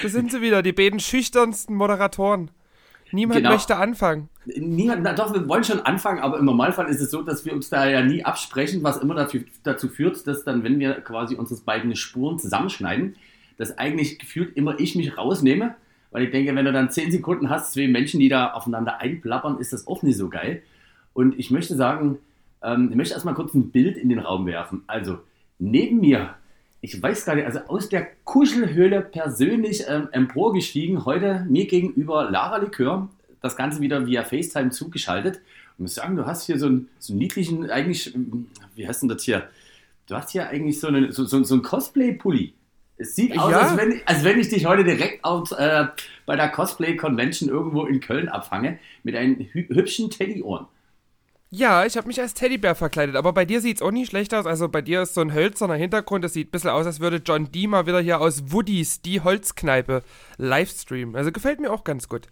Da sind sie wieder, die beiden schüchternsten Moderatoren. Niemand genau. möchte anfangen. Niemand, na doch, wir wollen schon anfangen, aber im Normalfall ist es so, dass wir uns da ja nie absprechen, was immer dafür, dazu führt, dass dann, wenn wir quasi unsere beiden Spuren zusammenschneiden, dass eigentlich gefühlt immer ich mich rausnehme, weil ich denke, wenn du dann zehn Sekunden hast, zwei Menschen, die da aufeinander einplappern, ist das auch nicht so geil. Und ich möchte sagen, ähm, ich möchte erstmal kurz ein Bild in den Raum werfen. Also, neben mir ich weiß gar nicht, also aus der Kuschelhöhle persönlich ähm, emporgestiegen, heute mir gegenüber Lara Likör, das Ganze wieder via FaceTime zugeschaltet. Und muss sagen, du hast hier so einen, so einen niedlichen, eigentlich, wie heißt denn das hier? Du hast hier eigentlich so, eine, so, so, so einen Cosplay-Pulli. Es sieht aus, ja. als, wenn, als wenn ich dich heute direkt auf, äh, bei der Cosplay-Convention irgendwo in Köln abfange mit einem hü hübschen Teddy-Ohren. Ja, ich habe mich als Teddybär verkleidet, aber bei dir sieht es auch nicht schlecht aus. Also bei dir ist so ein hölzerner Hintergrund. Das sieht ein bisschen aus, als würde John Dee mal wieder hier aus Woodies die Holzkneipe livestreamen. Also gefällt mir auch ganz gut.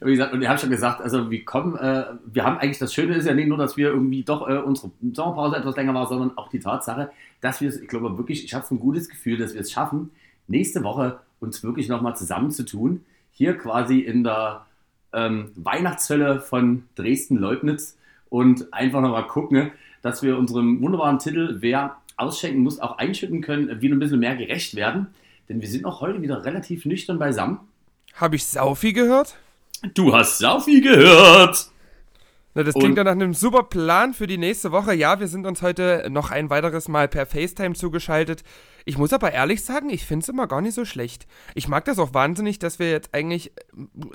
Wie gesagt, und ich habe schon gesagt, also wir kommen, äh, wir haben eigentlich das Schöne ist ja nicht nur, dass wir irgendwie doch äh, unsere Sommerpause etwas länger war, sondern auch die Tatsache, dass wir es, ich glaube wirklich, ich habe so ein gutes Gefühl, dass wir es schaffen, nächste Woche uns wirklich nochmal zusammenzutun. Hier quasi in der ähm, Weihnachtshölle von Dresden-Leubnitz und einfach nochmal gucken, dass wir unserem wunderbaren Titel Wer ausschenken muss, auch einschütten können, wieder ein bisschen mehr gerecht werden. Denn wir sind auch heute wieder relativ nüchtern beisammen. Habe ich Saufi gehört? Du hast Saufi gehört! Na, das klingt ja nach einem super Plan für die nächste Woche. Ja, wir sind uns heute noch ein weiteres Mal per FaceTime zugeschaltet. Ich muss aber ehrlich sagen, ich finde es immer gar nicht so schlecht. Ich mag das auch wahnsinnig, dass wir jetzt eigentlich äh,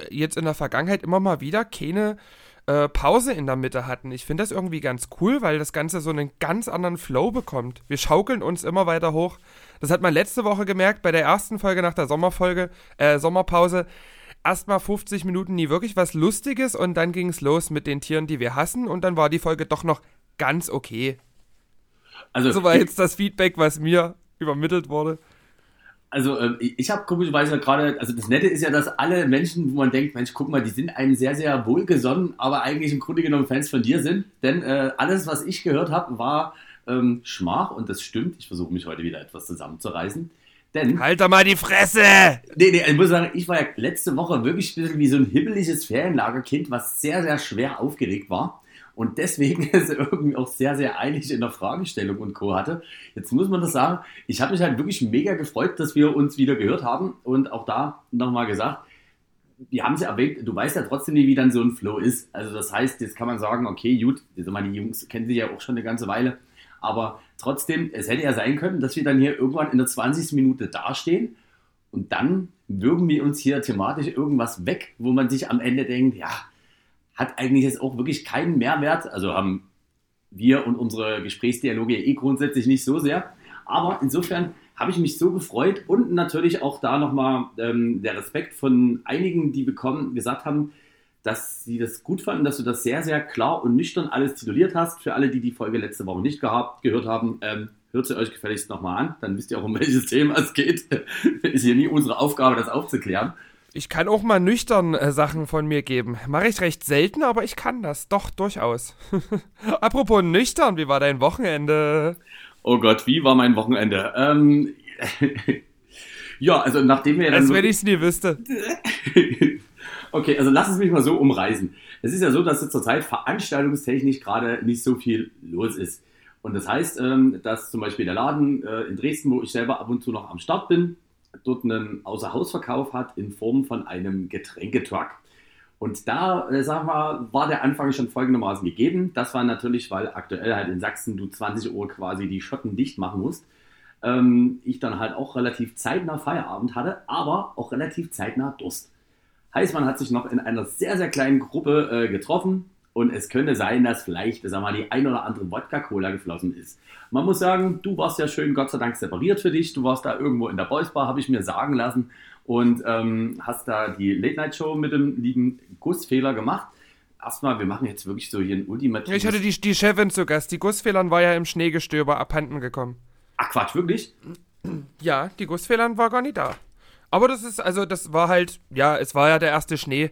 jetzt in der Vergangenheit immer mal wieder keine äh, Pause in der Mitte hatten. Ich finde das irgendwie ganz cool, weil das Ganze so einen ganz anderen Flow bekommt. Wir schaukeln uns immer weiter hoch. Das hat man letzte Woche gemerkt bei der ersten Folge nach der Sommerfolge, äh, Sommerpause. Erstmal 50 Minuten nie wirklich was Lustiges und dann ging es los mit den Tieren, die wir hassen und dann war die Folge doch noch ganz okay. Also, so war jetzt das Feedback, was mir übermittelt wurde also äh, ich habe komischerweise gerade, also das Nette ist ja, dass alle Menschen, wo man denkt, Mensch, guck mal, die sind einem sehr, sehr wohlgesonnen, aber eigentlich im Grunde genommen Fans von dir sind. Denn äh, alles, was ich gehört habe, war ähm, Schmach und das stimmt. Ich versuche mich heute wieder etwas zusammenzureißen. Denn, halt doch mal die Fresse! Nee, nee, ich muss sagen, ich war ja letzte Woche wirklich ein bisschen wie so ein hibbeliges Ferienlagerkind, was sehr, sehr schwer aufgeregt war und deswegen ist er irgendwie auch sehr, sehr eilig in der Fragestellung und Co. hatte. Jetzt muss man das sagen, ich habe mich halt wirklich mega gefreut, dass wir uns wieder gehört haben und auch da nochmal gesagt, wir haben es ja erwähnt, du weißt ja trotzdem nicht, wie dann so ein Flow ist. Also das heißt, jetzt kann man sagen, okay, gut, die Jungs kennen sich ja auch schon eine ganze Weile, aber trotzdem, es hätte ja sein können, dass wir dann hier irgendwann in der 20. Minute dastehen und dann würgen wir uns hier thematisch irgendwas weg, wo man sich am Ende denkt, ja, hat eigentlich jetzt auch wirklich keinen Mehrwert. Also haben wir und unsere Gesprächsdialoge eh grundsätzlich nicht so sehr. Aber insofern habe ich mich so gefreut und natürlich auch da nochmal ähm, der Respekt von einigen, die bekommen, gesagt haben, dass sie das gut fanden, dass du das sehr, sehr klar und nüchtern alles tituliert hast. Für alle, die die Folge letzte Woche nicht gehabt, gehört haben, ähm, hört sie euch gefälligst nochmal an. Dann wisst ihr auch, um welches Thema es geht. Ist hier nie unsere Aufgabe, das aufzuklären. Ich kann auch mal nüchtern äh, Sachen von mir geben. Mache ich recht selten, aber ich kann das. Doch, durchaus. Apropos nüchtern, wie war dein Wochenende? Oh Gott, wie war mein Wochenende? Ähm, ja, also nachdem wir. Als wenn ich es nie wüsste. okay, also lass es mich mal so umreißen. Es ist ja so, dass zurzeit veranstaltungstechnisch gerade nicht so viel los ist. Und das heißt, ähm, dass zum Beispiel der Laden äh, in Dresden, wo ich selber ab und zu noch am Start bin, dort einen Außerhausverkauf hat in Form von einem Getränketruck. Und da, äh, sagen wir, war der Anfang schon folgendermaßen gegeben. Das war natürlich, weil aktuell halt in Sachsen du 20 Uhr quasi die Schotten dicht machen musst. Ähm, ich dann halt auch relativ zeitnah Feierabend hatte, aber auch relativ zeitnah Durst. Heißt, man hat sich noch in einer sehr, sehr kleinen Gruppe äh, getroffen, und es könnte sein, dass vielleicht, sag mal, die ein oder andere Wodka-Cola geflossen ist. Man muss sagen, du warst ja schön, Gott sei Dank, separiert für dich. Du warst da irgendwo in der Boys Bar, habe ich mir sagen lassen. Und ähm, hast da die Late-Night-Show mit dem lieben Gussfehler gemacht. Erstmal, wir machen jetzt wirklich so hier ein ultimatives... Ich hatte die, die Chefin zu Gast. Die Gussfehlern war ja im Schneegestöber abhanden gekommen. Ach Quatsch, wirklich? Ja, die Gussfehlern war gar nicht da. Aber das ist, also das war halt, ja, es war ja der erste Schnee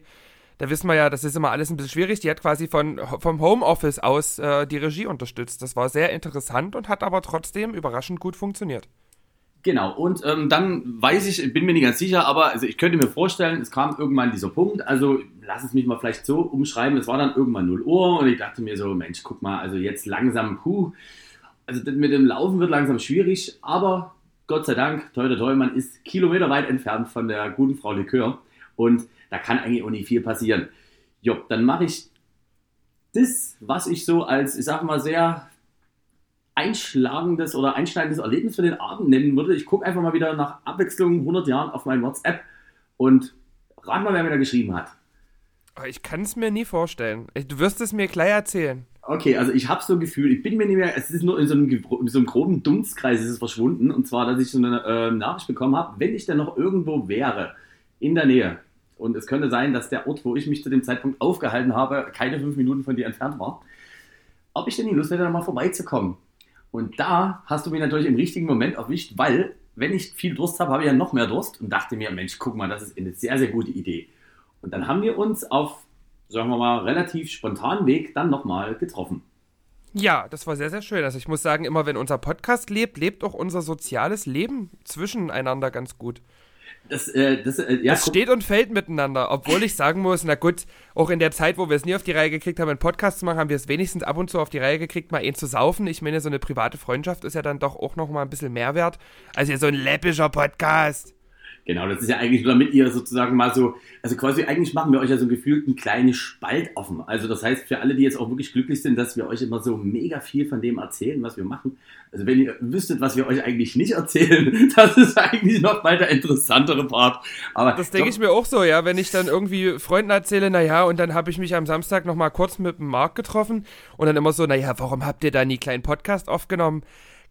da wissen wir ja, das ist immer alles ein bisschen schwierig. Die hat quasi von, vom Homeoffice aus äh, die Regie unterstützt. Das war sehr interessant und hat aber trotzdem überraschend gut funktioniert. Genau, und ähm, dann weiß ich, bin mir nicht ganz sicher, aber also ich könnte mir vorstellen, es kam irgendwann dieser Punkt, also lass es mich mal vielleicht so umschreiben, es war dann irgendwann 0 Uhr und ich dachte mir so, Mensch, guck mal, also jetzt langsam, puh, also mit dem Laufen wird langsam schwierig, aber Gott sei Dank, toi, toi, toi, man ist kilometerweit entfernt von der guten Frau Likör und da kann eigentlich auch nicht viel passieren. Jo, dann mache ich das, was ich so als, ich sag mal, sehr einschlagendes oder einschneidendes Erlebnis für den Abend nennen würde. Ich gucke einfach mal wieder nach Abwechslung 100 Jahren auf mein WhatsApp und rat mal, wer mir da geschrieben hat. Oh, ich kann es mir nie vorstellen. Du wirst es mir gleich erzählen. Okay, also ich habe so ein Gefühl, ich bin mir nicht mehr, es ist nur in so einem, in so einem groben Dunstkreis ist es verschwunden. Und zwar, dass ich so eine äh, Nachricht bekommen habe, wenn ich denn noch irgendwo wäre, in der Nähe. Und es könnte sein, dass der Ort, wo ich mich zu dem Zeitpunkt aufgehalten habe, keine fünf Minuten von dir entfernt war. Ob ich denn die Lust hätte, da mal vorbeizukommen. Und da hast du mich natürlich im richtigen Moment erwischt, weil, wenn ich viel Durst habe, habe ich ja noch mehr Durst und dachte mir, Mensch, guck mal, das ist eine sehr, sehr gute Idee. Und dann haben wir uns auf, sagen wir mal, relativ spontanen Weg dann nochmal getroffen. Ja, das war sehr, sehr schön. Also ich muss sagen, immer wenn unser Podcast lebt, lebt auch unser soziales Leben zwischeneinander ganz gut. Das, äh, das, äh, ja, das steht und fällt miteinander, obwohl ich sagen muss, na gut, auch in der Zeit, wo wir es nie auf die Reihe gekriegt haben, einen Podcast zu machen, haben wir es wenigstens ab und zu auf die Reihe gekriegt, mal ihn zu saufen. Ich meine, so eine private Freundschaft ist ja dann doch auch noch mal ein bisschen mehr wert, als ja so ein läppischer Podcast. Genau, das ist ja eigentlich nur damit ihr sozusagen mal so, also quasi eigentlich machen wir euch ja so gefühlt einen kleinen Spalt offen. Also das heißt für alle, die jetzt auch wirklich glücklich sind, dass wir euch immer so mega viel von dem erzählen, was wir machen. Also wenn ihr wüsstet, was wir euch eigentlich nicht erzählen, das ist eigentlich noch mal der interessantere Part. Aber das denke ich mir auch so, ja, wenn ich dann irgendwie Freunden erzähle, naja, und dann habe ich mich am Samstag noch mal kurz mit dem Marc getroffen und dann immer so, naja, warum habt ihr da nie kleinen Podcast aufgenommen?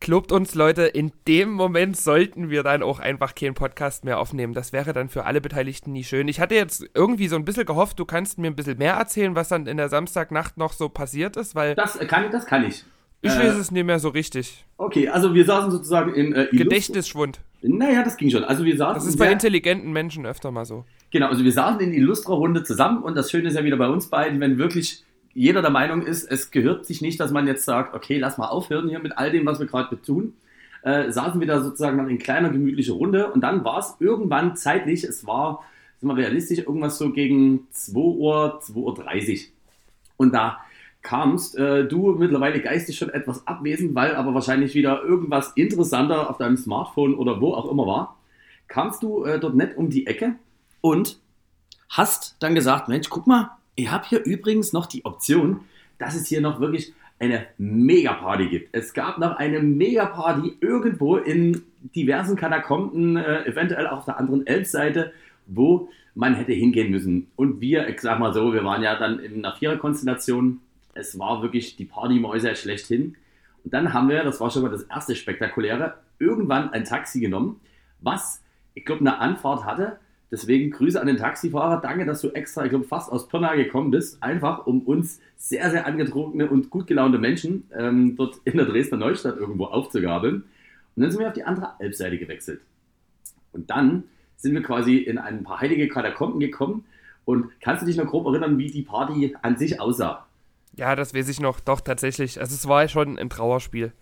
Klobt uns, Leute, in dem Moment sollten wir dann auch einfach keinen Podcast mehr aufnehmen. Das wäre dann für alle Beteiligten nie schön. Ich hatte jetzt irgendwie so ein bisschen gehofft, du kannst mir ein bisschen mehr erzählen, was dann in der Samstagnacht noch so passiert ist, weil. Das kann, das kann ich. Ich äh, weiß es nicht mehr so richtig. Okay, also wir saßen sozusagen in äh, Gedächtnisschwund. Naja, das ging schon. Also wir saßen. Das ist bei intelligenten Menschen öfter mal so. Genau, also wir saßen in Illustra-Runde zusammen und das Schöne ist ja wieder bei uns beiden, wenn wirklich jeder der Meinung ist, es gehört sich nicht, dass man jetzt sagt, okay, lass mal aufhören hier mit all dem, was wir gerade tun. Äh, saßen wir da sozusagen noch in kleiner, gemütlicher Runde und dann war es irgendwann zeitlich, es war, sind wir realistisch, irgendwas so gegen 2 Uhr, 2.30 Uhr. Und da kamst äh, du mittlerweile geistig schon etwas abwesend, weil aber wahrscheinlich wieder irgendwas interessanter auf deinem Smartphone oder wo auch immer war, kamst du äh, dort nett um die Ecke und hast dann gesagt, Mensch, guck mal, ich habe hier übrigens noch die Option, dass es hier noch wirklich eine Mega-Party gibt. Es gab noch eine Mega-Party irgendwo in diversen Katakomben, äh, eventuell auf der anderen Elbseite, wo man hätte hingehen müssen. Und wir, ich sag mal so, wir waren ja dann in einer Vierer-Konstellation. Es war wirklich die Partymäuse schlechthin. Und dann haben wir, das war schon mal das erste Spektakuläre, irgendwann ein Taxi genommen, was, ich glaube, eine Anfahrt hatte Deswegen Grüße an den Taxifahrer. Danke, dass du extra, ich glaube, fast aus Pirna gekommen bist. Einfach, um uns sehr, sehr angetrunkene und gut gelaunte Menschen ähm, dort in der Dresdner Neustadt irgendwo aufzugabeln. Und dann sind wir auf die andere Elbseite gewechselt. Und dann sind wir quasi in ein paar heilige Katakomben gekommen. Und kannst du dich noch grob erinnern, wie die Party an sich aussah? Ja, das weiß ich noch. Doch, tatsächlich. Also es war schon ein Trauerspiel.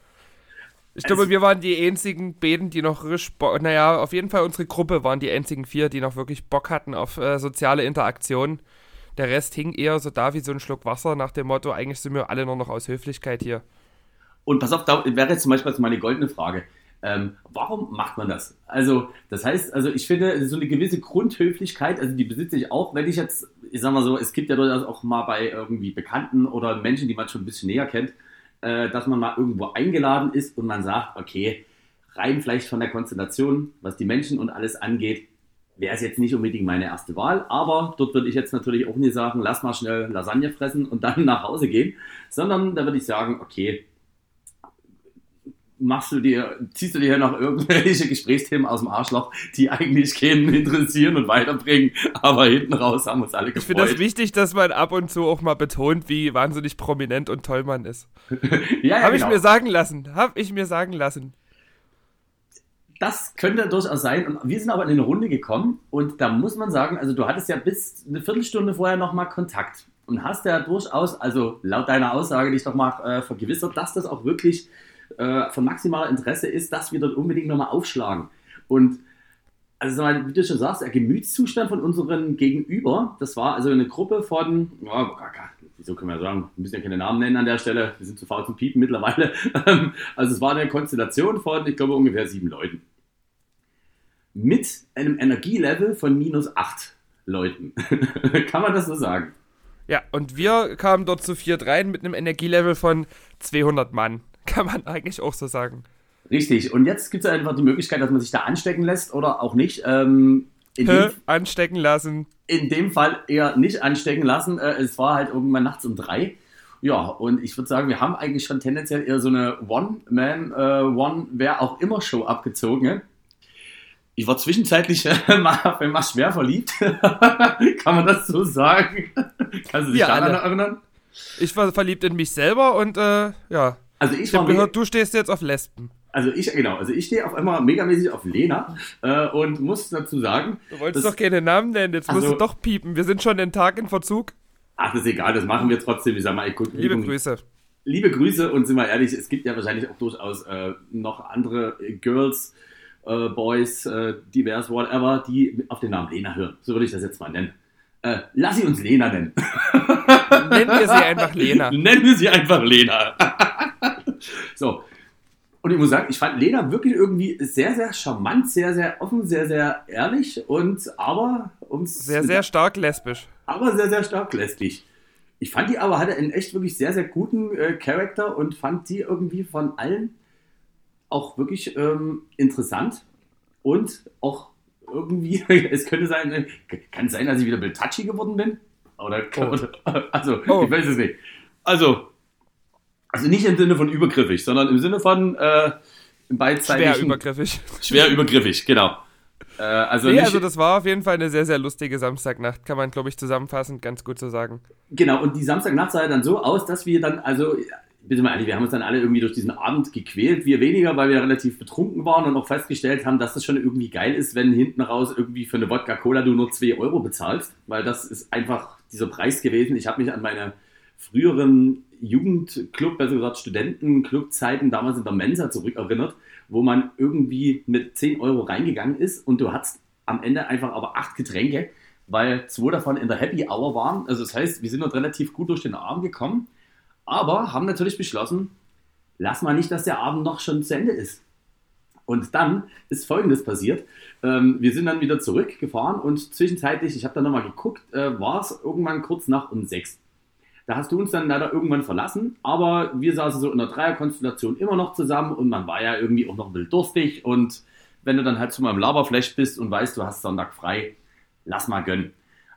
Ich glaube, wir waren die einzigen Beten, die noch Bock, naja, auf jeden Fall unsere Gruppe waren die einzigen vier, die noch wirklich Bock hatten auf äh, soziale Interaktion. Der Rest hing eher so da wie so ein Schluck Wasser nach dem Motto, eigentlich sind wir alle nur noch aus Höflichkeit hier. Und pass auf, da wäre jetzt zum Beispiel meine goldene Frage. Ähm, warum macht man das? Also, das heißt, also ich finde, so eine gewisse Grundhöflichkeit, also die besitze ich auch, wenn ich jetzt, ich sag mal so, es gibt ja durchaus auch mal bei irgendwie Bekannten oder Menschen, die man schon ein bisschen näher kennt, äh, dass man mal irgendwo eingeladen ist und man sagt, okay, rein vielleicht von der Konstellation, was die Menschen und alles angeht, wäre es jetzt nicht unbedingt meine erste Wahl, aber dort würde ich jetzt natürlich auch nicht sagen, lass mal schnell Lasagne fressen und dann nach Hause gehen, sondern da würde ich sagen, okay, machst du dir, ziehst du dir noch irgendwelche Gesprächsthemen aus dem Arschloch, die eigentlich keinen interessieren und weiterbringen, aber hinten raus haben uns alle gefreut. Ich finde das wichtig, dass man ab und zu auch mal betont, wie wahnsinnig prominent und toll man ist. ja, ja, Habe genau. ich mir sagen lassen. Habe ich mir sagen lassen. Das könnte durchaus sein. Und wir sind aber in eine Runde gekommen und da muss man sagen, also du hattest ja bis eine Viertelstunde vorher nochmal Kontakt und hast ja durchaus, also laut deiner Aussage dich doch mal äh, vergewissert, dass das auch wirklich äh, von maximaler Interesse ist, dass wir dort unbedingt nochmal aufschlagen. Und also wie du schon sagst, der Gemütszustand von unseren Gegenüber, das war also eine Gruppe von, oh, wieso können wir sagen, wir müssen ja keine Namen nennen an der Stelle, wir sind zu faul zum Piepen mittlerweile. also es war eine Konstellation von, ich glaube, ungefähr sieben Leuten. Mit einem Energielevel von minus acht Leuten. Kann man das so sagen? Ja, und wir kamen dort zu viert rein mit einem Energielevel von 200 Mann. Kann man eigentlich auch so sagen. Richtig. Und jetzt gibt es einfach die Möglichkeit, dass man sich da anstecken lässt oder auch nicht. Ähm, Hä? anstecken lassen. In dem Fall eher nicht anstecken lassen. Äh, es war halt irgendwann nachts um drei. Ja, und ich würde sagen, wir haben eigentlich schon tendenziell eher so eine One-Man, äh, One-Wer auch immer Show abgezogen. Ich war zwischenzeitlich äh, mal, mal schwer verliebt. Kann man das so sagen? Kannst du dich ja, daran alle. erinnern? Ich war verliebt in mich selber und äh, ja. Also ich, ich habe gehört, du stehst jetzt auf Lesben. Also ich, genau, also ich stehe auf einmal megamäßig auf Lena äh, und muss dazu sagen. Du wolltest dass, doch keine Namen nennen, jetzt also, musst du doch piepen. Wir sind schon den Tag in Verzug. Ach, das ist egal, das machen wir trotzdem. Ich sag mal, ich, Liebe Übung, Grüße. Liebe Grüße und sind wir ehrlich, es gibt ja wahrscheinlich auch durchaus äh, noch andere Girls, äh, Boys, äh, divers, whatever, die auf den Namen Lena hören. So würde ich das jetzt mal nennen. Äh, lass sie uns Lena nennen. Nennen wir sie einfach Lena. Nennen wir sie einfach Lena. so, und ich muss sagen, ich fand Lena wirklich irgendwie sehr, sehr charmant, sehr, sehr offen, sehr, sehr ehrlich und aber ums. Sehr, sehr stark lesbisch. Aber sehr, sehr stark lesbisch. Ich fand die aber hatte einen echt wirklich sehr, sehr guten äh, Charakter und fand die irgendwie von allen auch wirklich ähm, interessant und auch irgendwie, es könnte sein, äh, kann es sein, dass ich wieder ein touchy geworden bin? Oder, oh. oder also, oh. ich weiß es nicht. Also, also nicht im Sinne von übergriffig, sondern im Sinne von äh, beidseitigen... Schwer übergriffig. Schwer übergriffig, genau. Äh, also, nee, also das war auf jeden Fall eine sehr, sehr lustige Samstagnacht, kann man, glaube ich, zusammenfassend ganz gut so sagen. Genau, und die Samstagnacht sah dann so aus, dass wir dann, also, bitte mal ehrlich, wir haben uns dann alle irgendwie durch diesen Abend gequält, wir weniger, weil wir relativ betrunken waren und auch festgestellt haben, dass es schon irgendwie geil ist, wenn hinten raus irgendwie für eine Wodka-Cola du nur 2 Euro bezahlst, weil das ist einfach dieser Preis gewesen. Ich habe mich an meine früheren Jugendclub, besser gesagt Studentenclubzeiten damals in der Mensa zurückerinnert, wo man irgendwie mit 10 Euro reingegangen ist und du hattest am Ende einfach aber acht Getränke, weil zwei davon in der Happy Hour waren. Also das heißt, wir sind dort relativ gut durch den Abend gekommen, aber haben natürlich beschlossen, lass mal nicht, dass der Abend noch schon zu Ende ist. Und dann ist Folgendes passiert. Ähm, wir sind dann wieder zurückgefahren und zwischenzeitlich, ich habe dann nochmal geguckt, äh, war es irgendwann kurz nach um sechs. Da hast du uns dann leider irgendwann verlassen, aber wir saßen so in der Dreierkonstellation immer noch zusammen und man war ja irgendwie auch noch ein bisschen durstig und wenn du dann halt zu meinem Laberflash bist und weißt, du hast Sonntag frei, lass mal gönnen.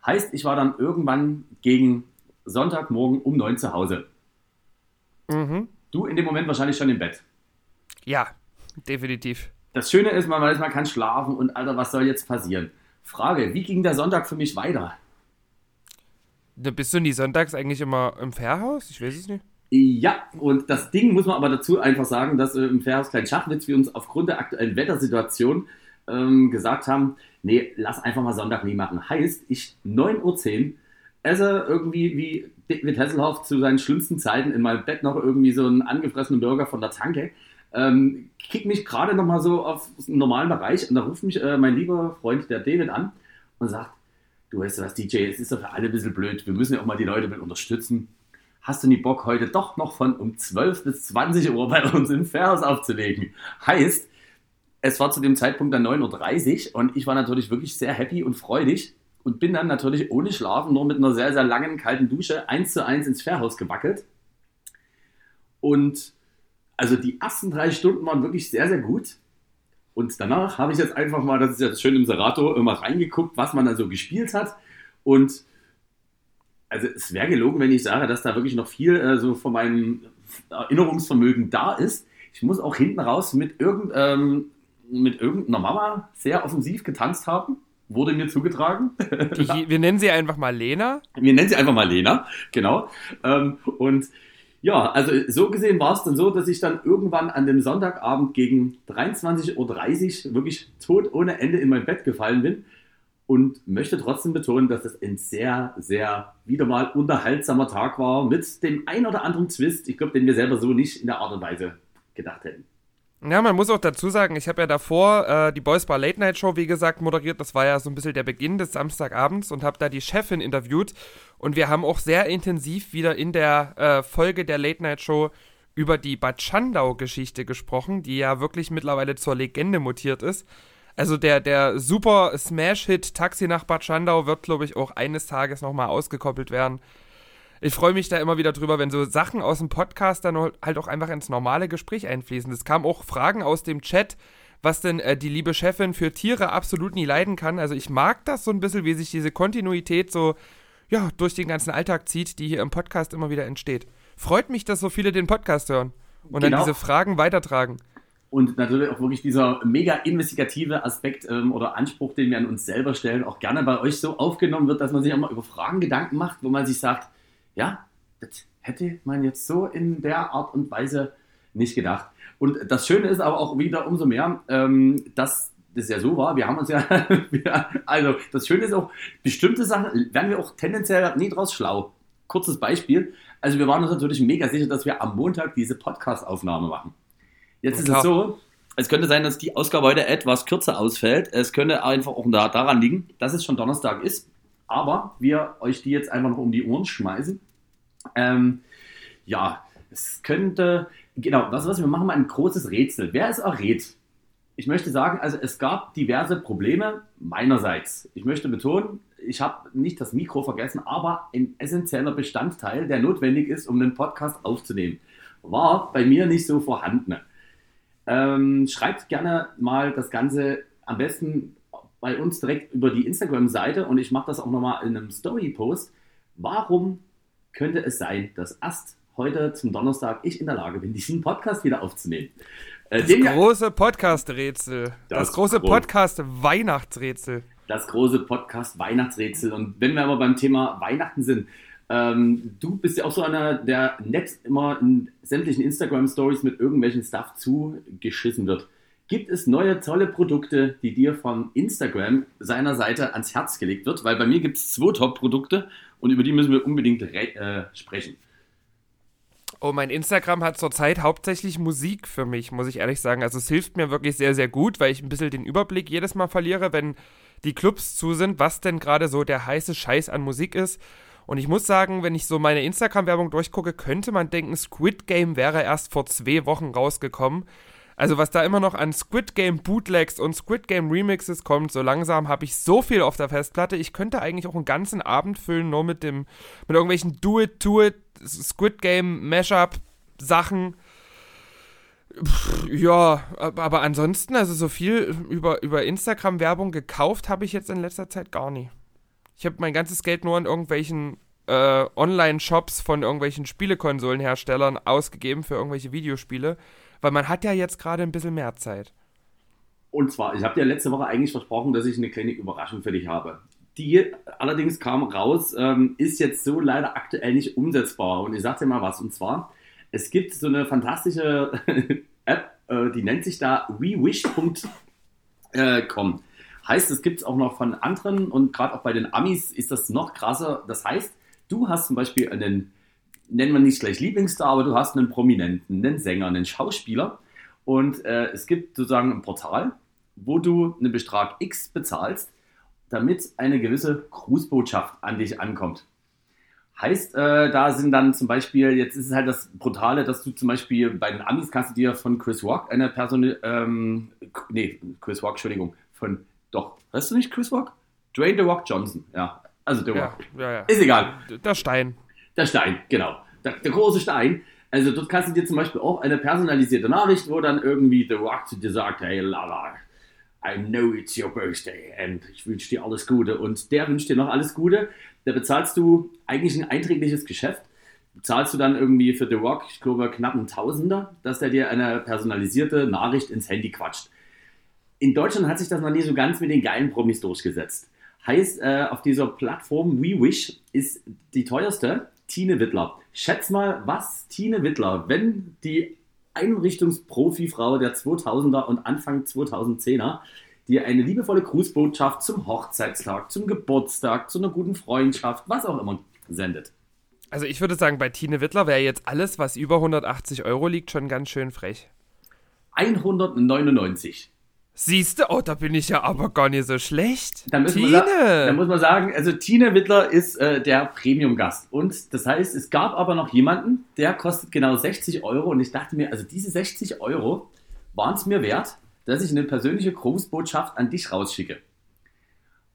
Heißt, ich war dann irgendwann gegen Sonntagmorgen um neun zu Hause. Mhm. Du in dem Moment wahrscheinlich schon im Bett. Ja, definitiv. Das Schöne ist, man weiß, man kann schlafen und Alter, was soll jetzt passieren? Frage, wie ging der Sonntag für mich weiter? Bist du nie sonntags eigentlich immer im Fährhaus? Ich weiß es nicht. Ja, und das Ding muss man aber dazu einfach sagen, dass äh, im Fährhaus Klein Schachnitz wir uns aufgrund der aktuellen Wettersituation ähm, gesagt haben, nee, lass einfach mal Sonntag nie machen. Heißt, ich 9.10 Uhr esse irgendwie wie David Hasselhoff zu seinen schlimmsten Zeiten in meinem Bett noch irgendwie so einen angefressenen Burger von der Tanke. Ähm, kick mich gerade nochmal so auf einen normalen Bereich und da ruft mich äh, mein lieber Freund, der David, an und sagt, du weißt was, DJ, es ist doch für alle ein bisschen blöd, wir müssen ja auch mal die Leute mit unterstützen. Hast du nie Bock, heute doch noch von um 12 bis 20 Uhr bei uns im Vers aufzulegen? Heißt, es war zu dem Zeitpunkt dann 9.30 Uhr und ich war natürlich wirklich sehr happy und freudig und bin dann natürlich ohne Schlafen, nur mit einer sehr, sehr langen kalten Dusche eins zu eins ins Fährhaus gewackelt. Und also die ersten drei Stunden waren wirklich sehr, sehr gut. Und danach habe ich jetzt einfach mal, das ist ja schön im Serato, immer reingeguckt, was man da so gespielt hat. Und also es wäre gelogen, wenn ich sage, dass da wirklich noch viel äh, so von meinem Erinnerungsvermögen da ist. Ich muss auch hinten raus mit, irgend, ähm, mit irgendeiner Mama sehr offensiv getanzt haben. Wurde mir zugetragen. Die, wir nennen sie einfach mal Lena. Wir nennen sie einfach mal Lena, genau. Ähm, und ja, also so gesehen war es dann so, dass ich dann irgendwann an dem Sonntagabend gegen 23.30 Uhr wirklich tot ohne Ende in mein Bett gefallen bin und möchte trotzdem betonen, dass es ein sehr, sehr wieder mal unterhaltsamer Tag war mit dem ein oder anderen Twist, ich glaube, den wir selber so nicht in der Art und Weise gedacht hätten. Ja, man muss auch dazu sagen, ich habe ja davor äh, die Boys Bar Late Night Show, wie gesagt, moderiert. Das war ja so ein bisschen der Beginn des Samstagabends und habe da die Chefin interviewt. Und wir haben auch sehr intensiv wieder in der äh, Folge der Late Night Show über die Bad Schandau-Geschichte gesprochen, die ja wirklich mittlerweile zur Legende mutiert ist. Also der, der super Smash-Hit Taxi nach Bad Schandau wird, glaube ich, auch eines Tages nochmal ausgekoppelt werden ich freue mich da immer wieder drüber, wenn so Sachen aus dem Podcast dann halt auch einfach ins normale Gespräch einfließen. Es kamen auch Fragen aus dem Chat, was denn äh, die liebe Chefin für Tiere absolut nie leiden kann. Also ich mag das so ein bisschen, wie sich diese Kontinuität so ja, durch den ganzen Alltag zieht, die hier im Podcast immer wieder entsteht. Freut mich, dass so viele den Podcast hören und genau. dann diese Fragen weitertragen. Und natürlich auch wirklich dieser mega investigative Aspekt ähm, oder Anspruch, den wir an uns selber stellen, auch gerne bei euch so aufgenommen wird, dass man sich auch mal über Fragen Gedanken macht, wo man sich sagt, ja, das hätte man jetzt so in der Art und Weise nicht gedacht. Und das Schöne ist aber auch wieder umso mehr, ähm, dass das ja so war. Wir haben uns ja, also das Schöne ist auch, bestimmte Sachen werden wir auch tendenziell nie draus schlau. Kurzes Beispiel. Also wir waren uns natürlich mega sicher, dass wir am Montag diese Podcast-Aufnahme machen. Jetzt ist es so, es könnte sein, dass die Ausgabe heute etwas kürzer ausfällt. Es könnte einfach auch daran liegen, dass es schon Donnerstag ist. Aber wir euch die jetzt einfach noch um die Ohren schmeißen ähm, ja, es könnte, genau, was, was wir machen mal ein großes Rätsel. Wer ist errät? Ich möchte sagen, also es gab diverse Probleme meinerseits. Ich möchte betonen, ich habe nicht das Mikro vergessen, aber ein essentieller Bestandteil, der notwendig ist, um einen Podcast aufzunehmen, war bei mir nicht so vorhanden. Ähm, schreibt gerne mal das Ganze am besten bei uns direkt über die Instagram-Seite und ich mache das auch nochmal in einem Story-Post. Warum könnte es sein, dass erst heute zum Donnerstag ich in der Lage bin, diesen Podcast wieder aufzunehmen. Äh, das große Podcast-Rätsel. Das, das, große Podcast-Weihnachtsrätsel. Das große Podcast-Weihnachtsrätsel. Und wenn wir aber beim Thema Weihnachten sind, ähm, du bist ja auch so einer, der nett immer in sämtlichen Instagram-Stories mit irgendwelchen Stuff zugeschissen wird. Gibt es neue tolle Produkte, die dir von Instagram seiner Seite ans Herz gelegt wird? Weil bei mir gibt es zwei Top-Produkte und über die müssen wir unbedingt äh, sprechen. Oh, mein Instagram hat zurzeit hauptsächlich Musik für mich, muss ich ehrlich sagen. Also es hilft mir wirklich sehr, sehr gut, weil ich ein bisschen den Überblick jedes Mal verliere, wenn die Clubs zu sind, was denn gerade so der heiße Scheiß an Musik ist. Und ich muss sagen, wenn ich so meine Instagram-Werbung durchgucke, könnte man denken, Squid Game wäre erst vor zwei Wochen rausgekommen. Also was da immer noch an Squid Game Bootlegs und Squid Game Remixes kommt, so langsam habe ich so viel auf der Festplatte. Ich könnte eigentlich auch einen ganzen Abend füllen, nur mit dem, mit irgendwelchen Do-It-To-It Squid Game Mashup Sachen. Ja, aber ansonsten, also so viel über, über Instagram-Werbung gekauft habe ich jetzt in letzter Zeit gar nie. Ich habe mein ganzes Geld nur an irgendwelchen äh, Online-Shops von irgendwelchen Spielekonsolenherstellern ausgegeben für irgendwelche Videospiele. Weil man hat ja jetzt gerade ein bisschen mehr Zeit. Und zwar, ich habe dir letzte Woche eigentlich versprochen, dass ich eine kleine Überraschung für dich habe. Die allerdings kam raus, ähm, ist jetzt so leider aktuell nicht umsetzbar. Und ich sage dir mal was. Und zwar, es gibt so eine fantastische App, äh, die nennt sich da wewish.com. Heißt, es gibt es auch noch von anderen und gerade auch bei den Amis ist das noch krasser. Das heißt, du hast zum Beispiel einen nennen wir nicht gleich Lieblingsstar, aber du hast einen Prominenten, einen Sänger, einen Schauspieler. Und äh, es gibt sozusagen ein Portal, wo du einen Betrag X bezahlst, damit eine gewisse Grußbotschaft an dich ankommt. Heißt, äh, da sind dann zum Beispiel, jetzt ist es halt das Brutale, dass du zum Beispiel bei den Amis kannst du dir von Chris Rock eine Person, ähm, nee, Chris Rock, Entschuldigung, von, doch, weißt du nicht Chris Rock? Dwayne The Rock Johnson, ja, also The Rock. Ja, ja, ja. Ist egal. Der Stein. Der Stein, genau. Der, der, große Stein. Also dort kannst du dir zum Beispiel auch eine personalisierte Nachricht, wo dann irgendwie The Rock zu dir sagt, hey Lala, I know it's your birthday and ich wünsche dir alles Gute. Und der wünscht dir noch alles Gute. Da bezahlst du eigentlich ein einträgliches Geschäft. Bezahlst du dann irgendwie für The Rock, ich glaube, knapp ein Tausender, dass der dir eine personalisierte Nachricht ins Handy quatscht. In Deutschland hat sich das noch nie so ganz mit den geilen Promis durchgesetzt. Heißt, äh, auf dieser Plattform WeWish ist die teuerste Tine Wittler. Schätz mal, was Tine Wittler, wenn die Einrichtungsprofifrau der 2000er und Anfang 2010er dir eine liebevolle Grußbotschaft zum Hochzeitstag, zum Geburtstag, zu einer guten Freundschaft, was auch immer sendet. Also ich würde sagen, bei Tine Wittler wäre jetzt alles, was über 180 Euro liegt, schon ganz schön frech. 199. Siehst du, oh, da bin ich ja aber gar nicht so schlecht. Da, Tine. da muss man sagen, also Tine Wittler ist äh, der Premium-Gast. Und das heißt, es gab aber noch jemanden, der kostet genau 60 Euro. Und ich dachte mir, also diese 60 Euro waren es mir wert, dass ich eine persönliche Grußbotschaft an dich rausschicke.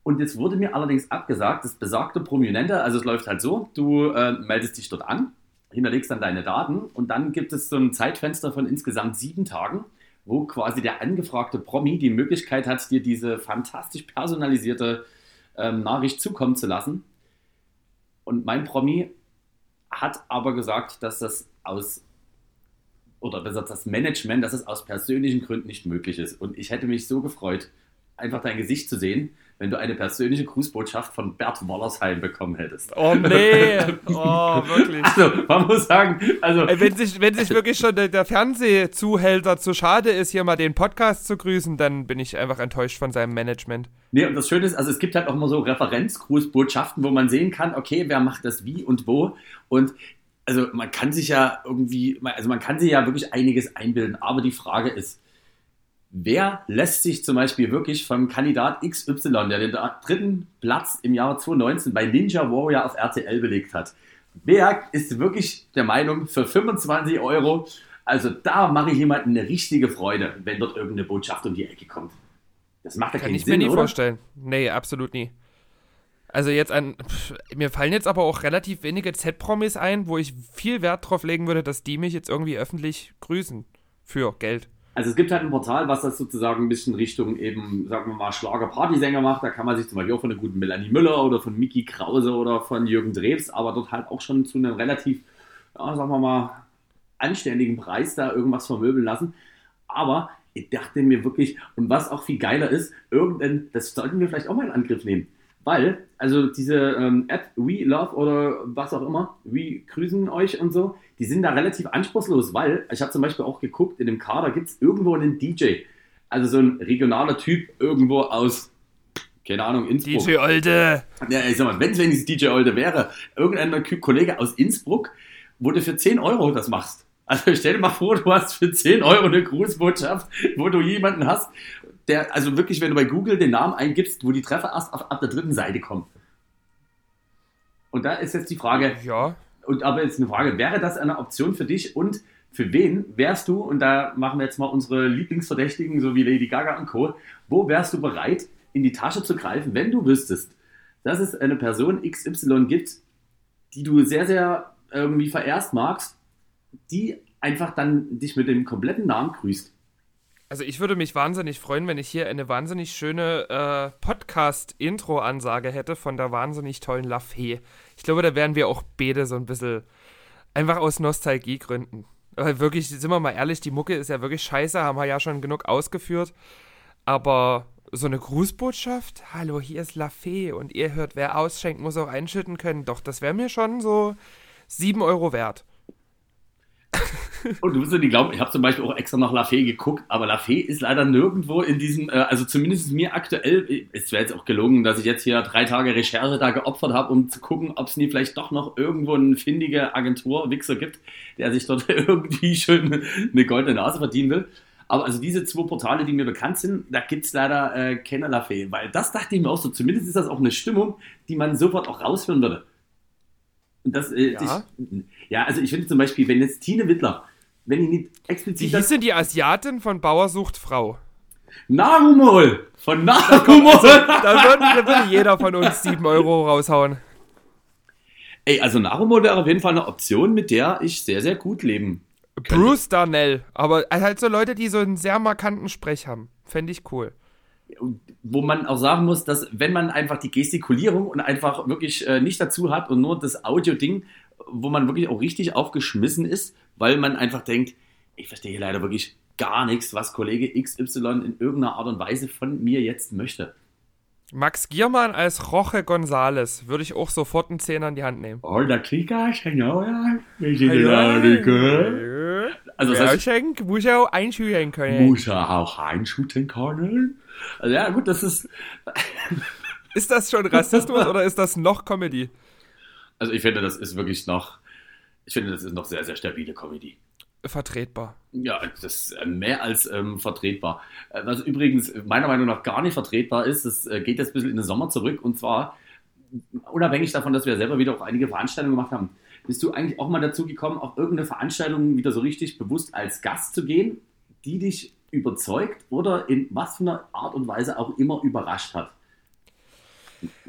Und jetzt wurde mir allerdings abgesagt, das besagte Prominente, also es läuft halt so, du äh, meldest dich dort an, hinterlegst dann deine Daten und dann gibt es so ein Zeitfenster von insgesamt sieben Tagen wo quasi der angefragte Promi die Möglichkeit hat, dir diese fantastisch personalisierte ähm, Nachricht zukommen zu lassen. Und mein Promi hat aber gesagt, dass das aus, oder besser das Management, dass es aus persönlichen Gründen nicht möglich ist. Und ich hätte mich so gefreut, einfach dein Gesicht zu sehen, wenn du eine persönliche Grußbotschaft von Bert Wollersheim bekommen hättest. Oh nee, oh wirklich. Also, man muss sagen, also... Wenn sich, wenn sich wirklich schon der, der Fernsehzuhälter zu schade ist, hier mal den Podcast zu grüßen, dann bin ich einfach enttäuscht von seinem Management. Nee, und das Schöne ist, also es gibt halt auch immer so Referenzgrußbotschaften, wo man sehen kann, okay, wer macht das wie und wo und also man kann sich ja irgendwie, also man kann sich ja wirklich einiges einbilden, aber die Frage ist, Wer lässt sich zum Beispiel wirklich vom Kandidat XY, der den dritten Platz im Jahr 2019 bei Ninja Warrior auf RTL belegt hat, wer ist wirklich der Meinung, für 25 Euro, also da mache ich jemandem eine richtige Freude, wenn dort irgendeine Botschaft um die Ecke kommt. Das macht ja keinen Sinn, Kann ich mir nie oder? vorstellen. Nee, absolut nie. Also jetzt ein, pff, mir fallen jetzt aber auch relativ wenige Z-Promis ein, wo ich viel Wert drauf legen würde, dass die mich jetzt irgendwie öffentlich grüßen. Für Geld. Also es gibt halt ein Portal, was das sozusagen ein bisschen Richtung eben, sagen wir mal, Schlager-Partysänger macht. Da kann man sich zum Beispiel auch von der guten Melanie Müller oder von Miki Krause oder von Jürgen Drews, aber dort halt auch schon zu einem relativ, ja, sagen wir mal, anständigen Preis da irgendwas vermöbeln lassen. Aber ich dachte mir wirklich, und was auch viel geiler ist, irgendein, das sollten wir vielleicht auch mal in Angriff nehmen. Weil, also diese ähm, App We Love oder was auch immer, We grüßen euch und so, die sind da relativ anspruchslos, weil ich habe zum Beispiel auch geguckt, in dem Kader gibt es irgendwo einen DJ. Also so ein regionaler Typ irgendwo aus, keine Ahnung, Innsbruck. DJ Olde. Ja, ich sag mal, wenn es wenigstens DJ Olde wäre, irgendein Kollege aus Innsbruck, wo du für 10 Euro das machst. Also stell dir mal vor, du hast für 10 Euro eine Grußbotschaft, wo du jemanden hast, der, also wirklich, wenn du bei Google den Namen eingibst, wo die Treffer erst auf, ab der dritten Seite kommen. Und da ist jetzt die Frage, ja. und aber jetzt eine Frage, wäre das eine Option für dich und für wen wärst du, und da machen wir jetzt mal unsere Lieblingsverdächtigen, so wie Lady Gaga und Co., wo wärst du bereit, in die Tasche zu greifen, wenn du wüsstest, dass es eine Person XY gibt, die du sehr, sehr irgendwie verehrst magst, die einfach dann dich mit dem kompletten Namen grüßt? Also ich würde mich wahnsinnig freuen, wenn ich hier eine wahnsinnig schöne äh, Podcast-Intro-Ansage hätte von der wahnsinnig tollen Lafay. Ich glaube, da wären wir auch beide so ein bisschen einfach aus Nostalgiegründen. Weil wirklich, sind wir mal ehrlich, die Mucke ist ja wirklich scheiße, haben wir ja schon genug ausgeführt. Aber so eine Grußbotschaft, hallo, hier ist Lafay und ihr hört, wer ausschenkt, muss auch einschütten können. Doch, das wäre mir schon so 7 Euro wert. Und du wirst nicht glauben, ich habe zum Beispiel auch extra nach Lafay geguckt, aber Lafay ist leider nirgendwo in diesem, äh, also zumindest mir aktuell, es wäre jetzt auch gelungen, dass ich jetzt hier drei Tage Recherche da geopfert habe, um zu gucken, ob es nie vielleicht doch noch irgendwo eine findige Agentur-Wichser gibt, der sich dort irgendwie schön eine goldene Nase verdienen will. Aber also diese zwei Portale, die mir bekannt sind, da gibt es leider äh, keine Lafay, weil das dachte ich mir auch so, zumindest ist das auch eine Stimmung, die man sofort auch raushören würde. Und das, äh, ja. Ich, ja, also ich finde zum Beispiel, wenn jetzt Tine Wittler wenn ich nicht explizit. Wie hieß denn die Asiatin von Bauer sucht Frau? Narumol! Von Narumol! Also, da, würde, jeder von uns 7 Euro raushauen. Ey, also Narumol wäre auf jeden Fall eine Option, mit der ich sehr, sehr gut leben könnte. Bruce Darnell. Aber halt so Leute, die so einen sehr markanten Sprech haben. Fände ich cool. Wo man auch sagen muss, dass wenn man einfach die Gestikulierung und einfach wirklich äh, nicht dazu hat und nur das Audio-Ding, wo man wirklich auch richtig aufgeschmissen ist, weil man einfach denkt, ich verstehe leider wirklich gar nichts, was Kollege XY in irgendeiner Art und Weise von mir jetzt möchte. Max Giermann als Roche Gonzales würde ich auch sofort einen Zehner in die Hand nehmen. Oh, der Krieger, ja, wir sind Also das heißt, ja auch einschütten können. Muss ja auch einschütten können. Also ja, gut, das ist... ist das schon Rassismus oder ist das noch Comedy? Also ich finde, das ist wirklich noch ich finde, das ist noch sehr, sehr stabile Comedy. vertretbar. Ja, das ist mehr als ähm, vertretbar. Äh, was übrigens meiner Meinung nach gar nicht vertretbar ist, das äh, geht jetzt ein bisschen in den Sommer zurück und zwar unabhängig davon, dass wir selber wieder auch einige Veranstaltungen gemacht haben. Bist du eigentlich auch mal dazu gekommen, auf irgendeine Veranstaltung wieder so richtig bewusst als Gast zu gehen, die dich überzeugt oder in was für einer Art und Weise auch immer überrascht hat?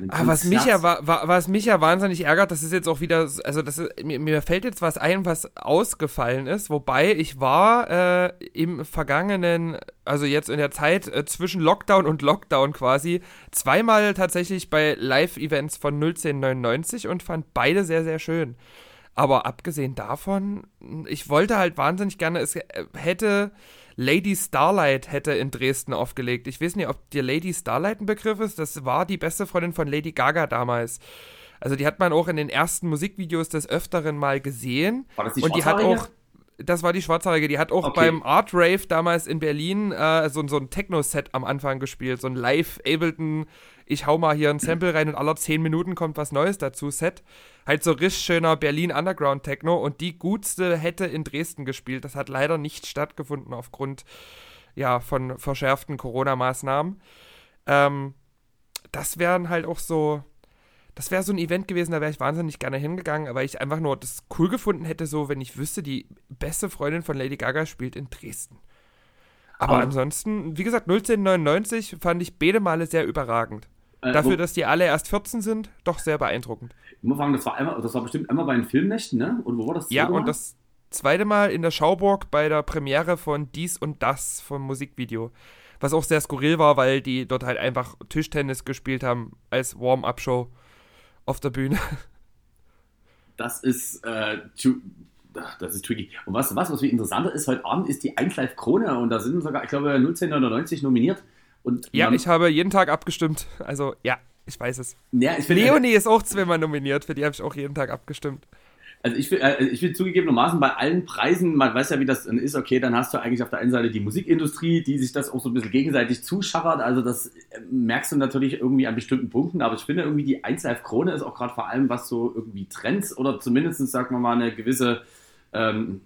Ah, was, mich ja, was mich ja wahnsinnig ärgert, das ist jetzt auch wieder, also das ist, mir, mir, fällt jetzt was ein, was ausgefallen ist, wobei ich war äh, im vergangenen, also jetzt in der Zeit äh, zwischen Lockdown und Lockdown quasi, zweimal tatsächlich bei Live-Events von 01099 und fand beide sehr, sehr schön. Aber abgesehen davon, ich wollte halt wahnsinnig gerne, es hätte Lady Starlight hätte in Dresden aufgelegt. Ich weiß nicht, ob dir Lady Starlight ein Begriff ist. Das war die beste Freundin von Lady Gaga damals. Also die hat man auch in den ersten Musikvideos des Öfteren mal gesehen. War das die Und die hat auch das war die Schwarzhaarige. Die hat auch okay. beim Art Rave damals in Berlin äh, so, so ein Techno-Set am Anfang gespielt. So ein Live-Ableton, ich hau mal hier ein Sample rein und alle 10 Minuten kommt was Neues dazu Set. Halt so richtig schöner Berlin Underground Techno. Und die gutste hätte in Dresden gespielt. Das hat leider nicht stattgefunden aufgrund ja, von verschärften Corona-Maßnahmen. Ähm, das wären halt auch so das wäre so ein Event gewesen, da wäre ich wahnsinnig gerne hingegangen, weil ich einfach nur das cool gefunden hätte, so wenn ich wüsste, die beste Freundin von Lady Gaga spielt in Dresden. Aber, Aber ansonsten, wie gesagt, 1999 fand ich beide Male sehr überragend. Äh, Dafür, dass die alle erst 14 sind, doch sehr beeindruckend. Ich muss sagen, das war, einmal, das war bestimmt einmal bei den Filmnächten, ne? Und wo war das? Ja, Mal? und das zweite Mal in der Schauburg bei der Premiere von Dies und Das vom Musikvideo. Was auch sehr skurril war, weil die dort halt einfach Tischtennis gespielt haben als Warm-up-Show auf der Bühne. Das ist, äh, das ist tricky. Und was, was, was viel interessanter ist, heute Abend ist die 1 Live Krone und da sind sogar, ich glaube, 1999 nominiert. Und ja, ich habe jeden Tag abgestimmt. Also, ja, ich weiß es. Ja, ich Leonie ist auch zweimal nominiert, für die habe ich auch jeden Tag abgestimmt. Also ich will, äh, ich will zugegebenermaßen bei allen Preisen, man weiß ja, wie das ist, okay, dann hast du eigentlich auf der einen Seite die Musikindustrie, die sich das auch so ein bisschen gegenseitig zuschachert. Also das äh, merkst du natürlich irgendwie an bestimmten Punkten, aber ich finde irgendwie die 1 Live Krone ist auch gerade vor allem, was so irgendwie Trends oder zumindest, sagen wir mal, eine gewisse, ähm,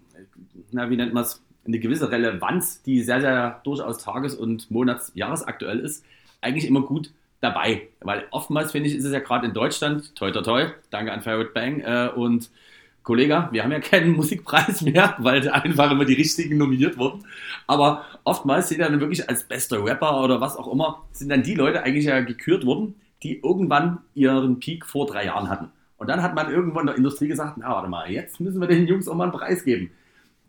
na, wie nennt man es, eine gewisse Relevanz, die sehr, sehr durchaus tages- und monats-, jahresaktuell ist, eigentlich immer gut dabei. Weil oftmals, finde ich, ist es ja gerade in Deutschland, toi toi toi, danke an Fairwood Bang, äh, und Kollege, wir haben ja keinen Musikpreis mehr, weil einfach immer die richtigen nominiert wurden. Aber oftmals sind dann wirklich als bester Rapper oder was auch immer, sind dann die Leute eigentlich ja gekürt worden, die irgendwann ihren Peak vor drei Jahren hatten. Und dann hat man irgendwann in der Industrie gesagt, na warte mal, jetzt müssen wir den Jungs auch mal einen Preis geben.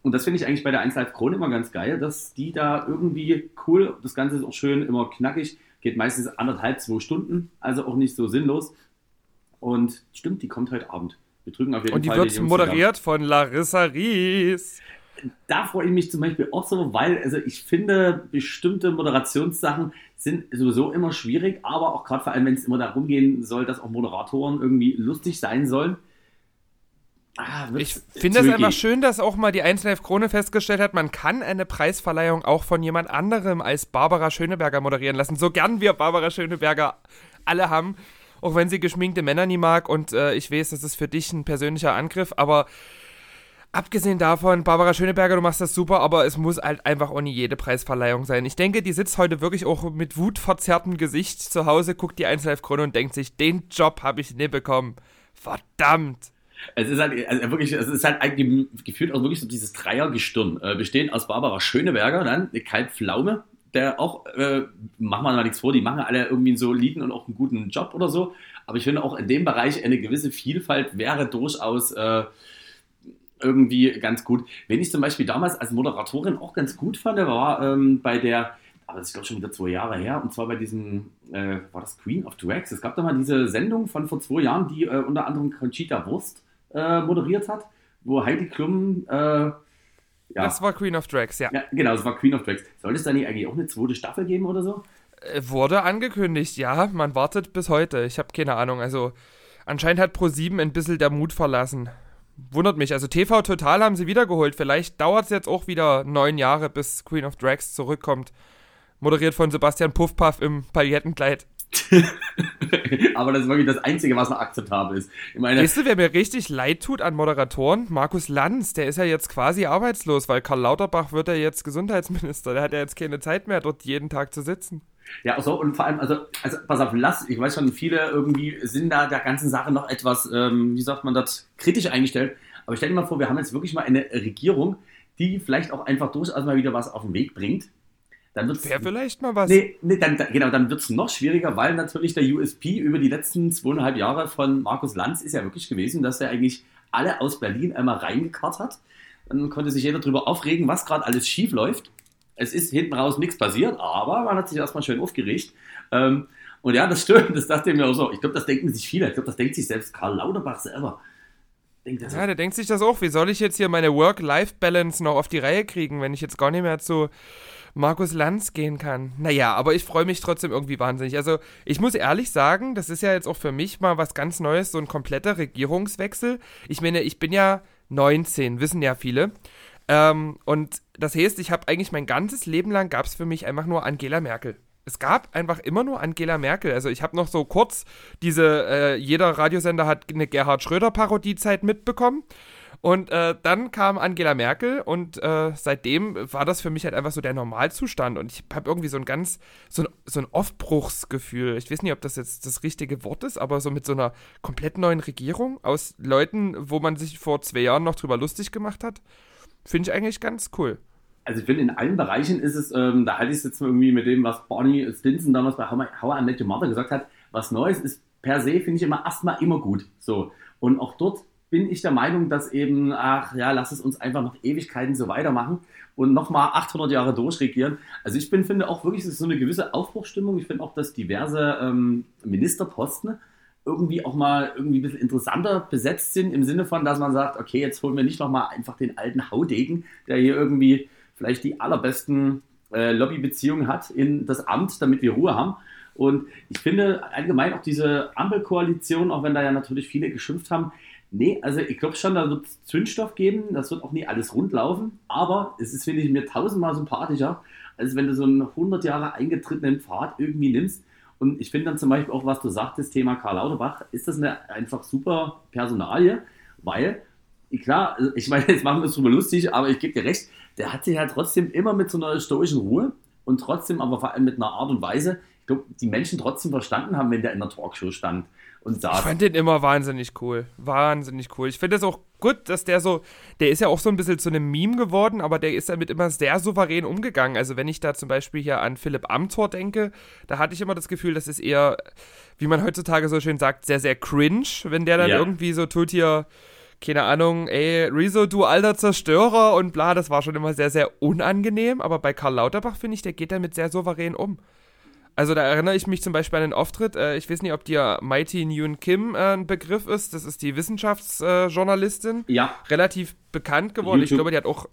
Und das finde ich eigentlich bei der 1 Live Krone immer ganz geil, dass die da irgendwie cool, das Ganze ist auch schön, immer knackig, geht meistens anderthalb, zwei Stunden, also auch nicht so sinnlos. Und stimmt, die kommt heute Abend. Wir drücken auf jeden Und die Fall wird die moderiert zusammen. von Larissa Ries. Da freue ich mich zum Beispiel auch so, weil also ich finde, bestimmte Moderationssachen sind sowieso immer schwierig, aber auch gerade vor allem, wenn es immer darum gehen soll, dass auch Moderatoren irgendwie lustig sein sollen. Ah, ich finde es einfach schön, dass auch mal die 1 Live Krone festgestellt hat, man kann eine Preisverleihung auch von jemand anderem als Barbara Schöneberger moderieren lassen. So gern wir Barbara Schöneberger alle haben auch wenn sie geschminkte Männer nie mag und äh, ich weiß, das ist für dich ein persönlicher Angriff, aber abgesehen davon, Barbara Schöneberger, du machst das super, aber es muss halt einfach auch nie jede Preisverleihung sein. Ich denke, die sitzt heute wirklich auch mit wutverzerrtem Gesicht zu Hause, guckt die 1 Live Krone und denkt sich, den Job habe ich nie bekommen. Verdammt. Es ist halt also wirklich, es ist halt gefühlt auch wirklich so dieses Dreiergestirn, äh, bestehend aus Barbara Schöneberger, dann Kalb Pflaume, der auch, äh, machen wir mal nichts vor, die machen alle irgendwie einen soliden und auch einen guten Job oder so. Aber ich finde auch in dem Bereich eine gewisse Vielfalt wäre durchaus äh, irgendwie ganz gut. Wenn ich zum Beispiel damals als Moderatorin auch ganz gut fand, war ähm, bei der, aber das ist glaube schon wieder zwei Jahre her, und zwar bei diesem, äh, war das Queen of Drags? Es gab da mal diese Sendung von vor zwei Jahren, die äh, unter anderem Conchita Wurst äh, moderiert hat, wo Heidi Klum äh, ja. Das war Queen of Drags, ja. ja. Genau, das war Queen of Drags. Soll es da nicht eigentlich auch eine zweite Staffel geben oder so? Äh, wurde angekündigt, ja. Man wartet bis heute. Ich habe keine Ahnung. Also, anscheinend hat Pro7 ein bisschen der Mut verlassen. Wundert mich. Also, TV Total haben sie wiedergeholt. Vielleicht dauert es jetzt auch wieder neun Jahre, bis Queen of Drags zurückkommt. Moderiert von Sebastian Puffpaff im Paillettenkleid. aber das ist wirklich das Einzige, was noch akzeptabel ist. Ich meine, weißt du, wer mir richtig leid tut an Moderatoren? Markus Lanz, der ist ja jetzt quasi arbeitslos, weil Karl Lauterbach wird ja jetzt Gesundheitsminister. Der hat ja jetzt keine Zeit mehr, dort jeden Tag zu sitzen. Ja, so, und vor allem, also, also pass auf, lass, ich weiß schon, viele irgendwie sind da der ganzen Sache noch etwas, ähm, wie sagt man das, kritisch eingestellt. Aber stell dir mal vor, wir haben jetzt wirklich mal eine Regierung, die vielleicht auch einfach durchaus mal wieder was auf den Weg bringt dann wird's, Wäre vielleicht mal was. Nee, nee dann, genau, dann wird es noch schwieriger, weil natürlich der USP über die letzten zweieinhalb Jahre von Markus Lanz ist ja wirklich gewesen, dass er eigentlich alle aus Berlin einmal reingekarrt hat. Dann konnte sich jeder darüber aufregen, was gerade alles schief läuft. Es ist hinten raus nichts passiert, aber man hat sich erstmal schön aufgeregt. Ähm, und ja, das stimmt, das dachte ich mir auch so. Ich glaube, das denken sich viele. Ich glaube, das denkt sich selbst Karl Lauterbach selber. Denkt ja, der denkt sich das auch. Wie soll ich jetzt hier meine Work-Life-Balance noch auf die Reihe kriegen, wenn ich jetzt gar nicht mehr zu Markus Lanz gehen kann. Naja, aber ich freue mich trotzdem irgendwie wahnsinnig. Also ich muss ehrlich sagen, das ist ja jetzt auch für mich mal was ganz Neues, so ein kompletter Regierungswechsel. Ich meine, ich bin ja 19, wissen ja viele. Ähm, und das heißt, ich habe eigentlich mein ganzes Leben lang gab es für mich einfach nur Angela Merkel. Es gab einfach immer nur Angela Merkel. Also ich habe noch so kurz diese, äh, jeder Radiosender hat eine Gerhard Schröder-Parodiezeit mitbekommen. Und äh, dann kam Angela Merkel und äh, seitdem war das für mich halt einfach so der Normalzustand. Und ich habe irgendwie so ein ganz, so ein, so ein Aufbruchsgefühl. Ich weiß nicht, ob das jetzt das richtige Wort ist, aber so mit so einer komplett neuen Regierung aus Leuten, wo man sich vor zwei Jahren noch drüber lustig gemacht hat, finde ich eigentlich ganz cool. Also ich finde, in allen Bereichen ist es, ähm, da halte ich es jetzt irgendwie mit dem, was Barney Stinson damals bei How, I Met Your Mother gesagt hat, was Neues ist per se, finde ich immer erstmal immer gut. So. Und auch dort bin ich der Meinung, dass eben, ach ja, lass es uns einfach noch Ewigkeiten so weitermachen und nochmal 800 Jahre durchregieren. Also ich bin, finde auch wirklich, es ist so eine gewisse Aufbruchstimmung. Ich finde auch, dass diverse ähm, Ministerposten irgendwie auch mal irgendwie ein bisschen interessanter besetzt sind, im Sinne von, dass man sagt, okay, jetzt holen wir nicht nochmal einfach den alten Haudegen, der hier irgendwie vielleicht die allerbesten äh, Lobbybeziehungen hat in das Amt, damit wir Ruhe haben. Und ich finde allgemein auch diese Ampelkoalition, auch wenn da ja natürlich viele geschimpft haben, Nee, also ich glaube schon, da wird es Zündstoff geben, das wird auch nie alles rundlaufen, aber es ist, finde ich, mir tausendmal sympathischer, als wenn du so einen 100 Jahre eingetretenen Pfad irgendwie nimmst. Und ich finde dann zum Beispiel auch, was du sagtest, Thema Karl Lauterbach, ist das eine einfach super Personalie, weil, klar, also ich meine, jetzt machen wir es drüber lustig, aber ich gebe dir recht, der hat sich halt trotzdem immer mit so einer stoischen Ruhe und trotzdem aber vor allem mit einer Art und Weise, ich glaube, die Menschen trotzdem verstanden haben, wenn der in der Talkshow stand und saß. Ich fand den immer wahnsinnig cool. Wahnsinnig cool. Ich finde es auch gut, dass der so, der ist ja auch so ein bisschen zu einem Meme geworden, aber der ist damit immer sehr souverän umgegangen. Also wenn ich da zum Beispiel hier an Philipp Amthor denke, da hatte ich immer das Gefühl, das ist eher, wie man heutzutage so schön sagt, sehr, sehr cringe, wenn der dann ja. irgendwie so tut hier, keine Ahnung, ey, Rezo, du alter Zerstörer und bla, das war schon immer sehr, sehr unangenehm, aber bei Karl Lauterbach finde ich, der geht damit sehr souverän um. Also da erinnere ich mich zum Beispiel an den Auftritt, äh, ich weiß nicht, ob dir Mighty Nguyen Kim äh, ein Begriff ist, das ist die Wissenschaftsjournalistin. Äh, ja. Relativ bekannt geworden. YouTube. Ich glaube, die hat auch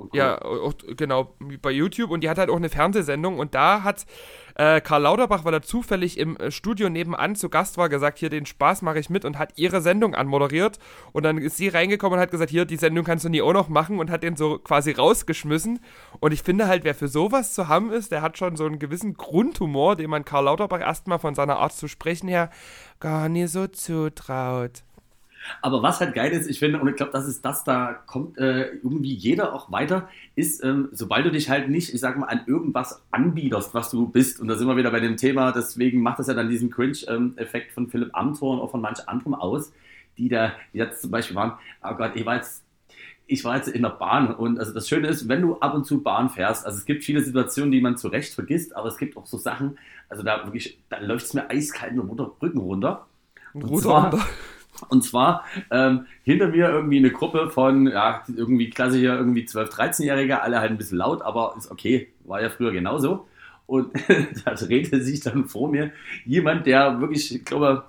Okay. Ja, auch, genau, bei YouTube und die hat halt auch eine Fernsehsendung und da hat äh, Karl Lauterbach, weil er zufällig im äh, Studio nebenan zu Gast war, gesagt, hier den Spaß mache ich mit und hat ihre Sendung anmoderiert und dann ist sie reingekommen und hat gesagt, hier die Sendung kannst du nie auch noch machen und hat den so quasi rausgeschmissen und ich finde halt, wer für sowas zu haben ist, der hat schon so einen gewissen Grundhumor, den man Karl Lauterbach erstmal von seiner Art zu sprechen her gar nicht so zutraut. Aber was halt geil ist, ich finde, und ich glaube, das ist das, da kommt äh, irgendwie jeder auch weiter, ist, ähm, sobald du dich halt nicht, ich sag mal, an irgendwas anbiederst, was du bist, und da sind wir wieder bei dem Thema, deswegen macht das ja dann diesen Cringe-Effekt von Philipp Amthor und auch von manch anderem aus, die da jetzt zum Beispiel waren, oh Gott, ich war jetzt ich war jetzt in der Bahn und also das Schöne ist, wenn du ab und zu Bahn fährst, also es gibt viele Situationen, die man zu Recht vergisst, aber es gibt auch so Sachen, also da wirklich, da läuft es mir eiskalt nur runter, Rücken runter. Und Ruder zwar, runter. Und zwar ähm, hinter mir irgendwie eine Gruppe von, ja, irgendwie klassischer, irgendwie 12-, 13-Jährige, alle halt ein bisschen laut, aber ist okay, war ja früher genauso. Und da drehte sich dann vor mir jemand, der wirklich, ich glaube,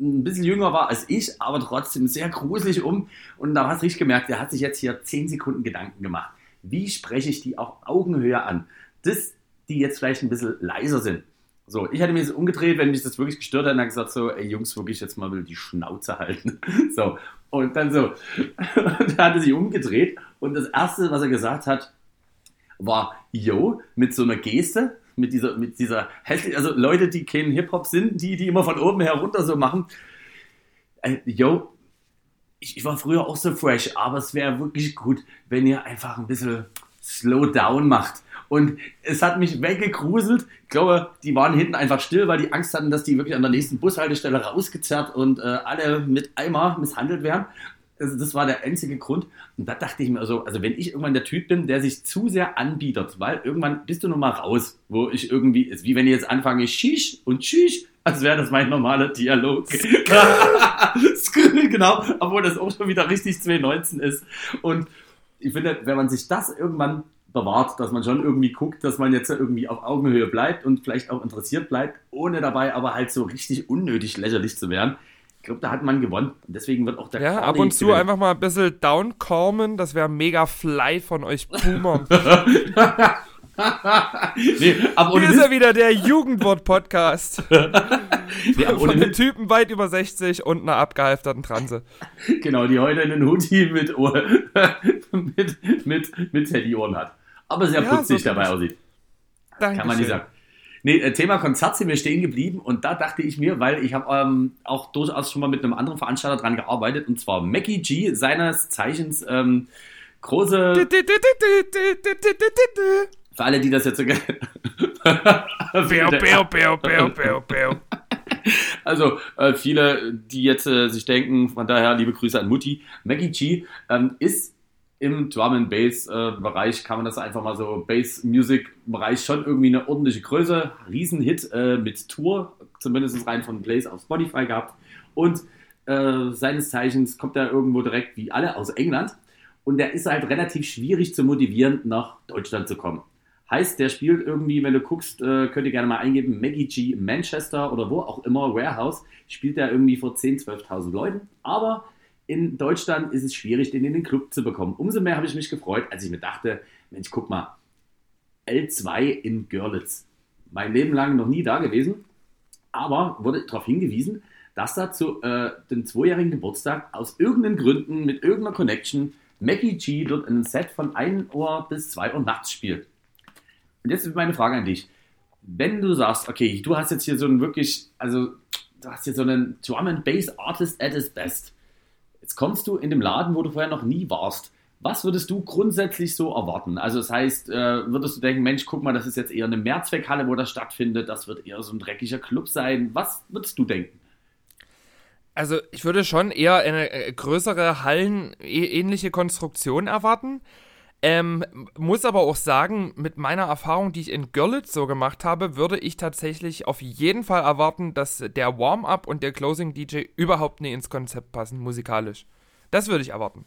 ein bisschen jünger war als ich, aber trotzdem sehr gruselig um. Und da hast du richtig gemerkt, der hat sich jetzt hier 10 Sekunden Gedanken gemacht. Wie spreche ich die auf Augenhöhe an? Das, die jetzt vielleicht ein bisschen leiser sind. So, ich hätte das umgedreht, wenn mich das wirklich gestört hätte, und gesagt so, ey Jungs, wirklich jetzt mal die Schnauze halten. So, und dann so, und er hatte sich umgedreht und das erste, was er gesagt hat, war Yo mit so einer Geste, mit dieser, mit dieser also Leute, die kein Hip-Hop sind, die, die immer von oben herunter so machen. Äh, yo, ich, ich war früher auch so fresh, aber es wäre wirklich gut, wenn ihr einfach ein bisschen slow down macht. Und es hat mich weggegruselt. Ich glaube, die waren hinten einfach still, weil die Angst hatten, dass die wirklich an der nächsten Bushaltestelle rausgezerrt und äh, alle mit Eimer misshandelt werden. Also das war der einzige Grund. Und da dachte ich mir so, also wenn ich irgendwann der Typ bin, der sich zu sehr anbietet, weil irgendwann bist du noch mal raus, wo ich irgendwie, ist wie wenn ich jetzt anfange, Shish und Tschüss, als wäre das mein normaler Dialog. genau, obwohl das auch schon wieder richtig 2019 ist. Und ich finde, wenn man sich das irgendwann bewahrt, dass man schon irgendwie guckt, dass man jetzt irgendwie auf Augenhöhe bleibt und vielleicht auch interessiert bleibt, ohne dabei aber halt so richtig unnötig lächerlich zu werden, ich glaube, da hat man gewonnen. Und deswegen wird auch der Ja, ab und zu gewinnen. einfach mal ein bisschen downcomen. Das wäre mega fly von euch Boomern. nee, aber Hier ist er wieder, der Jugendwort-Podcast. nee, Von einem Typen weit über 60 und einer abgehalfterten Transe. Genau, die heute einen Hoodie mit, Ohr, mit, mit, mit Teddy-Ohren hat. Aber sehr ja, putzig so dabei aussieht. Dankeschön. Kann man nicht sagen. Nee, äh, Thema Konzert sind wir stehen geblieben und da dachte ich mir, weil ich habe ähm, auch durchaus schon mal mit einem anderen Veranstalter dran gearbeitet und zwar Mackie G, seines Zeichens ähm, große. Für alle, die das jetzt so. Also äh, viele, die jetzt äh, sich denken, von daher liebe Grüße an Mutti. Maggie G ähm, ist im Drum and Bass äh, Bereich kann man das einfach mal so Bass Music Bereich schon irgendwie eine ordentliche Größe, Riesenhit äh, mit Tour, zumindest rein von Plays auf Spotify gehabt. Und äh, seines Zeichens kommt er irgendwo direkt wie alle aus England. Und der ist halt relativ schwierig zu motivieren nach Deutschland zu kommen. Heißt, der spielt irgendwie, wenn du guckst, äh, könnt ihr gerne mal eingeben, Maggie G Manchester oder wo auch immer, Warehouse, spielt er irgendwie vor 10.000, 12.000 Leuten, aber in Deutschland ist es schwierig, den in den Club zu bekommen. Umso mehr habe ich mich gefreut, als ich mir dachte, Mensch, guck mal, L2 in Görlitz. Mein Leben lang noch nie da gewesen, aber wurde darauf hingewiesen, dass da zu äh, dem zweijährigen Geburtstag aus irgendeinen Gründen mit irgendeiner Connection Mackie G dort ein Set von 1 Uhr bis 2 Uhr nachts spielt. Und jetzt ist meine Frage an dich. Wenn du sagst, okay, du hast jetzt hier so einen wirklich, also du hast hier so einen Drum and Bass Artist at his best Jetzt kommst du in dem Laden, wo du vorher noch nie warst. Was würdest du grundsätzlich so erwarten? Also das heißt, äh, würdest du denken, Mensch, guck mal, das ist jetzt eher eine Mehrzweckhalle, wo das stattfindet, das wird eher so ein dreckiger Club sein. Was würdest du denken? Also ich würde schon eher eine äh, größere Hallen-ähnliche Konstruktion erwarten. Ähm, muss aber auch sagen, mit meiner Erfahrung, die ich in Görlitz so gemacht habe, würde ich tatsächlich auf jeden Fall erwarten, dass der Warm-up und der Closing DJ überhaupt nicht ins Konzept passen, musikalisch. Das würde ich erwarten.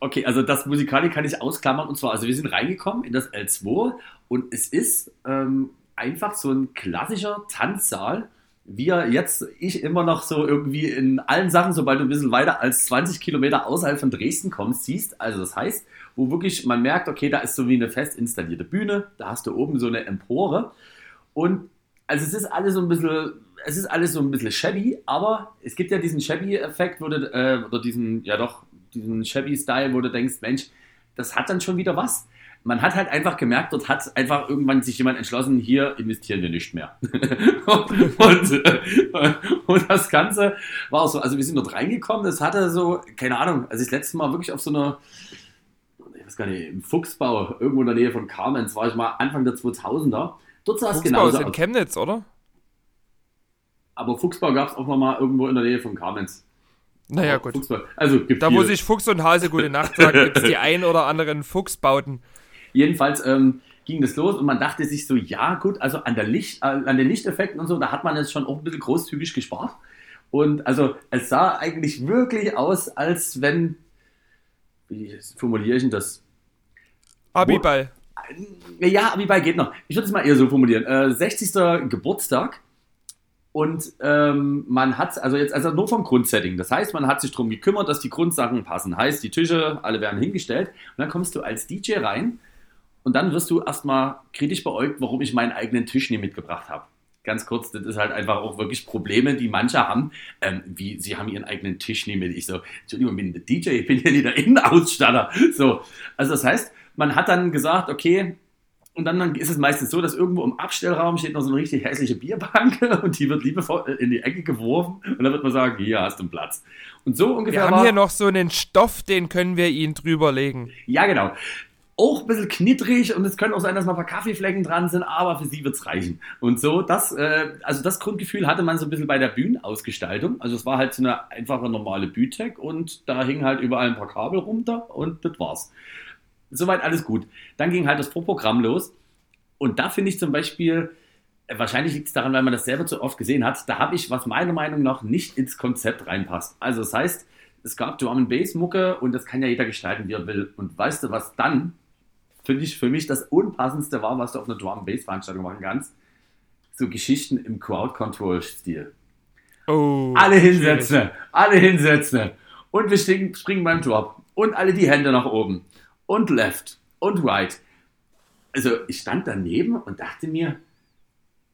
Okay, also das Musikalisch kann ich ausklammern. Und zwar, also wir sind reingekommen in das L2 und es ist ähm, einfach so ein klassischer Tanzsaal wie er jetzt ich immer noch so irgendwie in allen Sachen, sobald du ein bisschen weiter als 20 Kilometer außerhalb von Dresden kommst, siehst. Also das heißt, wo wirklich man merkt, okay, da ist so wie eine fest installierte Bühne, da hast du oben so eine Empore und also es ist alles so ein bisschen, es ist alles so ein bisschen shabby, aber es gibt ja diesen shabby-Effekt, äh, oder diesen, ja doch, diesen shabby-Style, wo du denkst, Mensch, das hat dann schon wieder was. Man hat halt einfach gemerkt, dort hat einfach irgendwann sich jemand entschlossen, hier investieren wir nicht mehr. und, und, und, das Ganze war auch so, also wir sind dort reingekommen, das hatte so, keine Ahnung, als ich das letzte Mal wirklich auf so einer weiß gar nicht, im Fuchsbau, irgendwo in der Nähe von Kamenz, war ich mal Anfang der 2000er. Dort sah es genauso ist in aus. Chemnitz, oder? Aber Fuchsbau gab es auch noch mal irgendwo in der Nähe von Kamenz. Naja, gut. Fuchsbau. Also, da, viele. wo sich Fuchs und Hase gute Nacht sagen, gibt es die ein oder anderen Fuchsbauten. Jedenfalls ähm, ging das los und man dachte sich so, ja, gut, also an, der Licht, äh, an den Lichteffekten und so, da hat man jetzt schon auch ein bisschen großzügig gespart. Und also, es sah eigentlich wirklich aus, als wenn wie formuliere ich denn das? Abiball. Ja, Abiball geht noch. Ich würde es mal eher so formulieren. Äh, 60. Geburtstag und ähm, man hat, also jetzt also nur vom Grundsetting. Das heißt, man hat sich darum gekümmert, dass die Grundsachen passen. Heißt, die Tische, alle werden hingestellt. Und dann kommst du als DJ rein und dann wirst du erstmal kritisch beäugt, warum ich meinen eigenen Tisch nie mitgebracht habe ganz kurz, das ist halt einfach auch wirklich Probleme, die manche haben, ähm, wie sie haben ihren eigenen Tisch nicht mit. Ich so, Entschuldigung, ich bin der DJ, ich bin ja nicht der Innenausstatter. So, also das heißt, man hat dann gesagt, okay, Und dann, dann ist es meistens so, dass irgendwo im Abstellraum steht noch so eine richtig hässliche Bierbank und die wird liebevoll in die Ecke geworfen und dann wird man sagen, hier hast du einen Platz. Und so ungefähr. Wir haben war, hier noch so einen Stoff, den können wir Ihnen drüberlegen. Ja, genau. Auch ein bisschen knittrig und es könnte auch sein, dass noch ein paar Kaffeeflecken dran sind, aber für sie wird es reichen. Und so, das, äh, also das Grundgefühl hatte man so ein bisschen bei der Bühnenausgestaltung. Also es war halt so eine einfache normale Bütek und da hingen halt überall ein paar Kabel runter und das war's. Soweit alles gut. Dann ging halt das Vorprogramm los. Und da finde ich zum Beispiel, äh, wahrscheinlich liegt es daran, weil man das selber zu oft gesehen hat, da habe ich, was meiner Meinung nach nicht ins Konzept reinpasst. Also das heißt, es gab Drum Bass Mucke und das kann ja jeder gestalten, wie er will. Und weißt du, was dann finde ich für mich das unpassendste war, was du auf einer Drum and Bass Veranstaltung machen kannst? So Geschichten im Crowd Control Stil. Oh, alle hinsetzen, schwierig. alle hinsetzen. Und wir springen beim Drop. Und alle die Hände nach oben und left und right. Also ich stand daneben und dachte mir,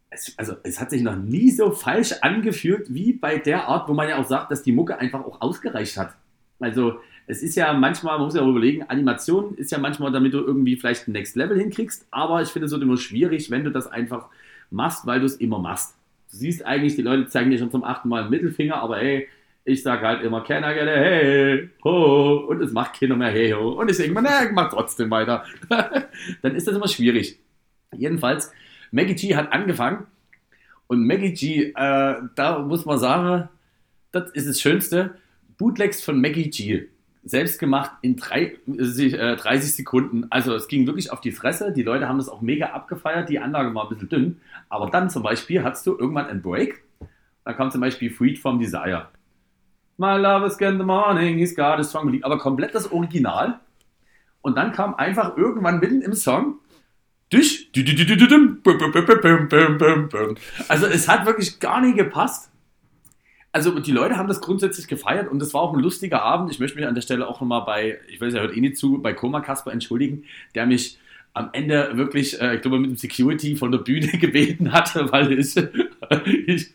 es, also es hat sich noch nie so falsch angefühlt wie bei der Art, wo man ja auch sagt, dass die Mucke einfach auch ausgereicht hat. Also es ist ja manchmal, man muss ja auch überlegen, Animation ist ja manchmal, damit du irgendwie vielleicht ein Next Level hinkriegst, aber ich finde es immer schwierig, wenn du das einfach machst, weil du es immer machst. Du siehst eigentlich, die Leute zeigen dir schon zum achten Mal einen Mittelfinger, aber hey, ich sage halt immer, can I get a hey, ho, und es macht keiner mehr hey, ho. Und ich denke mir, naja, mach trotzdem weiter. Dann ist das immer schwierig. Jedenfalls, Maggie G hat angefangen und Maggie G, äh, da muss man sagen, das ist das Schönste. Bootlegs von Maggie G. Selbst gemacht in drei, äh, 30 Sekunden. Also es ging wirklich auf die Fresse. Die Leute haben das auch mega abgefeiert. Die Anlage war ein bisschen dünn. Aber dann zum Beispiel hast du irgendwann einen Break. Da kam zum Beispiel Freed from Desire. My love is in the morning, he's got a strong belief. Aber komplett das Original. Und dann kam einfach irgendwann mitten im Song Dich. Also es hat wirklich gar nicht gepasst. Also die Leute haben das grundsätzlich gefeiert und es war auch ein lustiger Abend. Ich möchte mich an der Stelle auch nochmal bei, ich weiß, er hört eh nicht zu, bei Koma Kasper entschuldigen, der mich am Ende wirklich, äh, ich glaube, mit dem Security von der Bühne gebeten hatte, weil ich, ich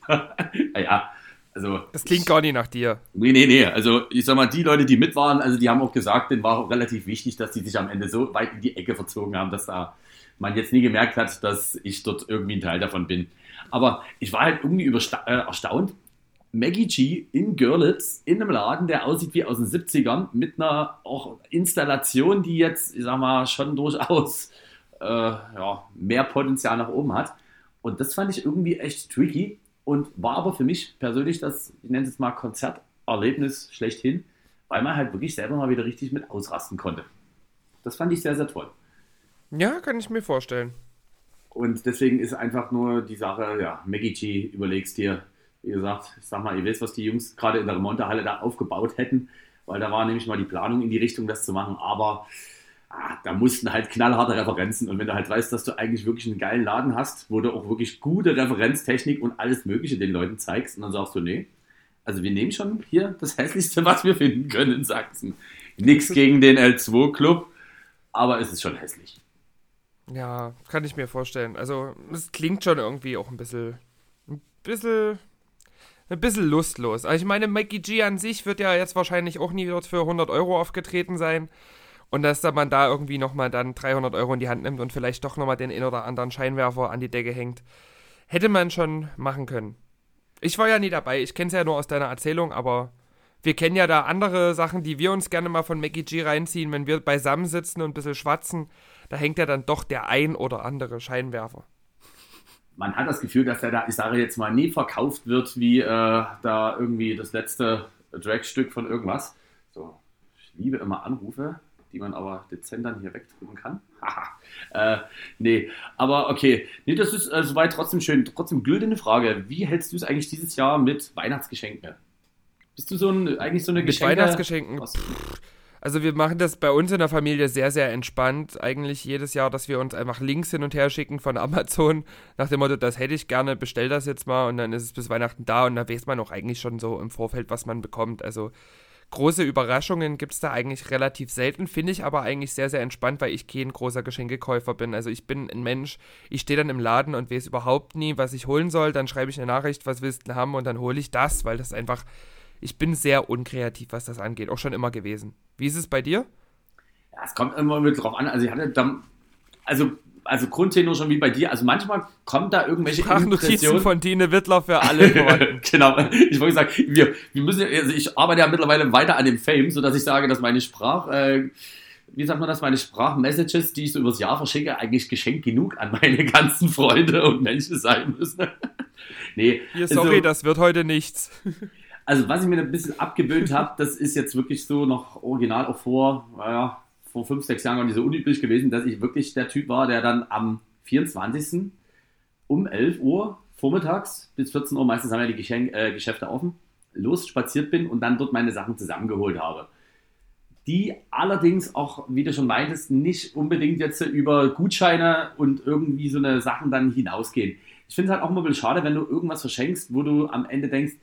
naja, also, das klingt gar nicht nach dir. Nee, nee, nee. Also ich sag mal, die Leute, die mit waren, also die haben auch gesagt, denen war auch relativ wichtig, dass die sich am Ende so weit in die Ecke verzogen haben, dass da man jetzt nie gemerkt hat, dass ich dort irgendwie ein Teil davon bin. Aber ich war halt irgendwie äh, erstaunt. Maggie G in Görlitz in einem Laden, der aussieht wie aus den 70ern, mit einer auch Installation, die jetzt, ich sag mal, schon durchaus äh, ja, mehr Potenzial nach oben hat. Und das fand ich irgendwie echt tricky und war aber für mich persönlich das, ich nenne es jetzt mal Konzerterlebnis schlechthin, weil man halt wirklich selber mal wieder richtig mit ausrasten konnte. Das fand ich sehr, sehr toll. Ja, kann ich mir vorstellen. Und deswegen ist einfach nur die Sache, ja, Maggie G, überlegst dir, wie gesagt, ich sag mal, ihr wisst, was die Jungs gerade in der Remonte-Halle da aufgebaut hätten, weil da war nämlich mal die Planung in die Richtung, das zu machen, aber ah, da mussten halt knallharte Referenzen. Und wenn du halt weißt, dass du eigentlich wirklich einen geilen Laden hast, wo du auch wirklich gute Referenztechnik und alles Mögliche den Leuten zeigst, und dann sagst du, nee, also wir nehmen schon hier das Hässlichste, was wir finden können in Sachsen. Nichts gegen den L2-Club, aber es ist schon hässlich. Ja, kann ich mir vorstellen. Also, es klingt schon irgendwie auch ein bisschen, ein bisschen, ein bisschen lustlos. Also, ich meine, Mikey G an sich wird ja jetzt wahrscheinlich auch nie dort für 100 Euro aufgetreten sein. Und dass man da irgendwie nochmal dann 300 Euro in die Hand nimmt und vielleicht doch nochmal den ein oder anderen Scheinwerfer an die Decke hängt, hätte man schon machen können. Ich war ja nie dabei, ich kenne es ja nur aus deiner Erzählung, aber wir kennen ja da andere Sachen, die wir uns gerne mal von Mackie G reinziehen, wenn wir beisammen sitzen und ein bisschen schwatzen. Da hängt ja dann doch der ein oder andere Scheinwerfer. Man hat das Gefühl, dass er da, ich sage jetzt mal, nie verkauft wird wie äh, da irgendwie das letzte Dragstück von irgendwas. So, ich liebe immer Anrufe die man aber dezent dann hier wegdrücken kann. äh, nee, aber okay. Nee, das ist äh, soweit trotzdem schön. Trotzdem güldene Frage. Wie hältst du es eigentlich dieses Jahr mit Weihnachtsgeschenken? Bist du so ein, eigentlich so eine mit Geschenke? Weihnachtsgeschenken? Also wir machen das bei uns in der Familie sehr, sehr entspannt. Eigentlich jedes Jahr, dass wir uns einfach Links hin und her schicken von Amazon nach dem Motto, das hätte ich gerne, bestell das jetzt mal und dann ist es bis Weihnachten da und da weiß man auch eigentlich schon so im Vorfeld, was man bekommt. Also große Überraschungen gibt es da eigentlich relativ selten, finde ich aber eigentlich sehr, sehr entspannt, weil ich kein großer Geschenkekäufer bin. Also ich bin ein Mensch, ich stehe dann im Laden und weiß überhaupt nie, was ich holen soll. Dann schreibe ich eine Nachricht, was willst du haben und dann hole ich das, weil das einfach, ich bin sehr unkreativ, was das angeht, auch schon immer gewesen. Wie ist es bei dir? Ja, es kommt immer mit drauf an. Also ich hatte dann, also also Grundtenor schon wie bei dir. Also manchmal kommt da irgendwelche Sprachnotizen von Dine Wittler für alle. genau. Ich wollte sagen, wir, wir müssen, also ich arbeite ja mittlerweile weiter an dem Fame, so dass ich sage, dass meine Sprach, äh, wie sagt man das, meine Sprachmessages, die ich so übers Jahr verschicke, eigentlich geschenkt genug an meine ganzen Freunde und Menschen sein müssen. nee. Hier, sorry, also, das wird heute nichts. Also was ich mir ein bisschen abgewöhnt habe, das ist jetzt wirklich so noch original auch vor, naja, vor fünf, sechs Jahren gar nicht so unüblich gewesen, dass ich wirklich der Typ war, der dann am 24. um 11 Uhr vormittags bis 14 Uhr, meistens haben ja die Geschenk, äh, Geschäfte offen, los spaziert bin und dann dort meine Sachen zusammengeholt habe. Die allerdings auch, wie du schon meintest, nicht unbedingt jetzt über Gutscheine und irgendwie so eine Sachen dann hinausgehen. Ich finde es halt auch immer ein bisschen schade, wenn du irgendwas verschenkst, wo du am Ende denkst,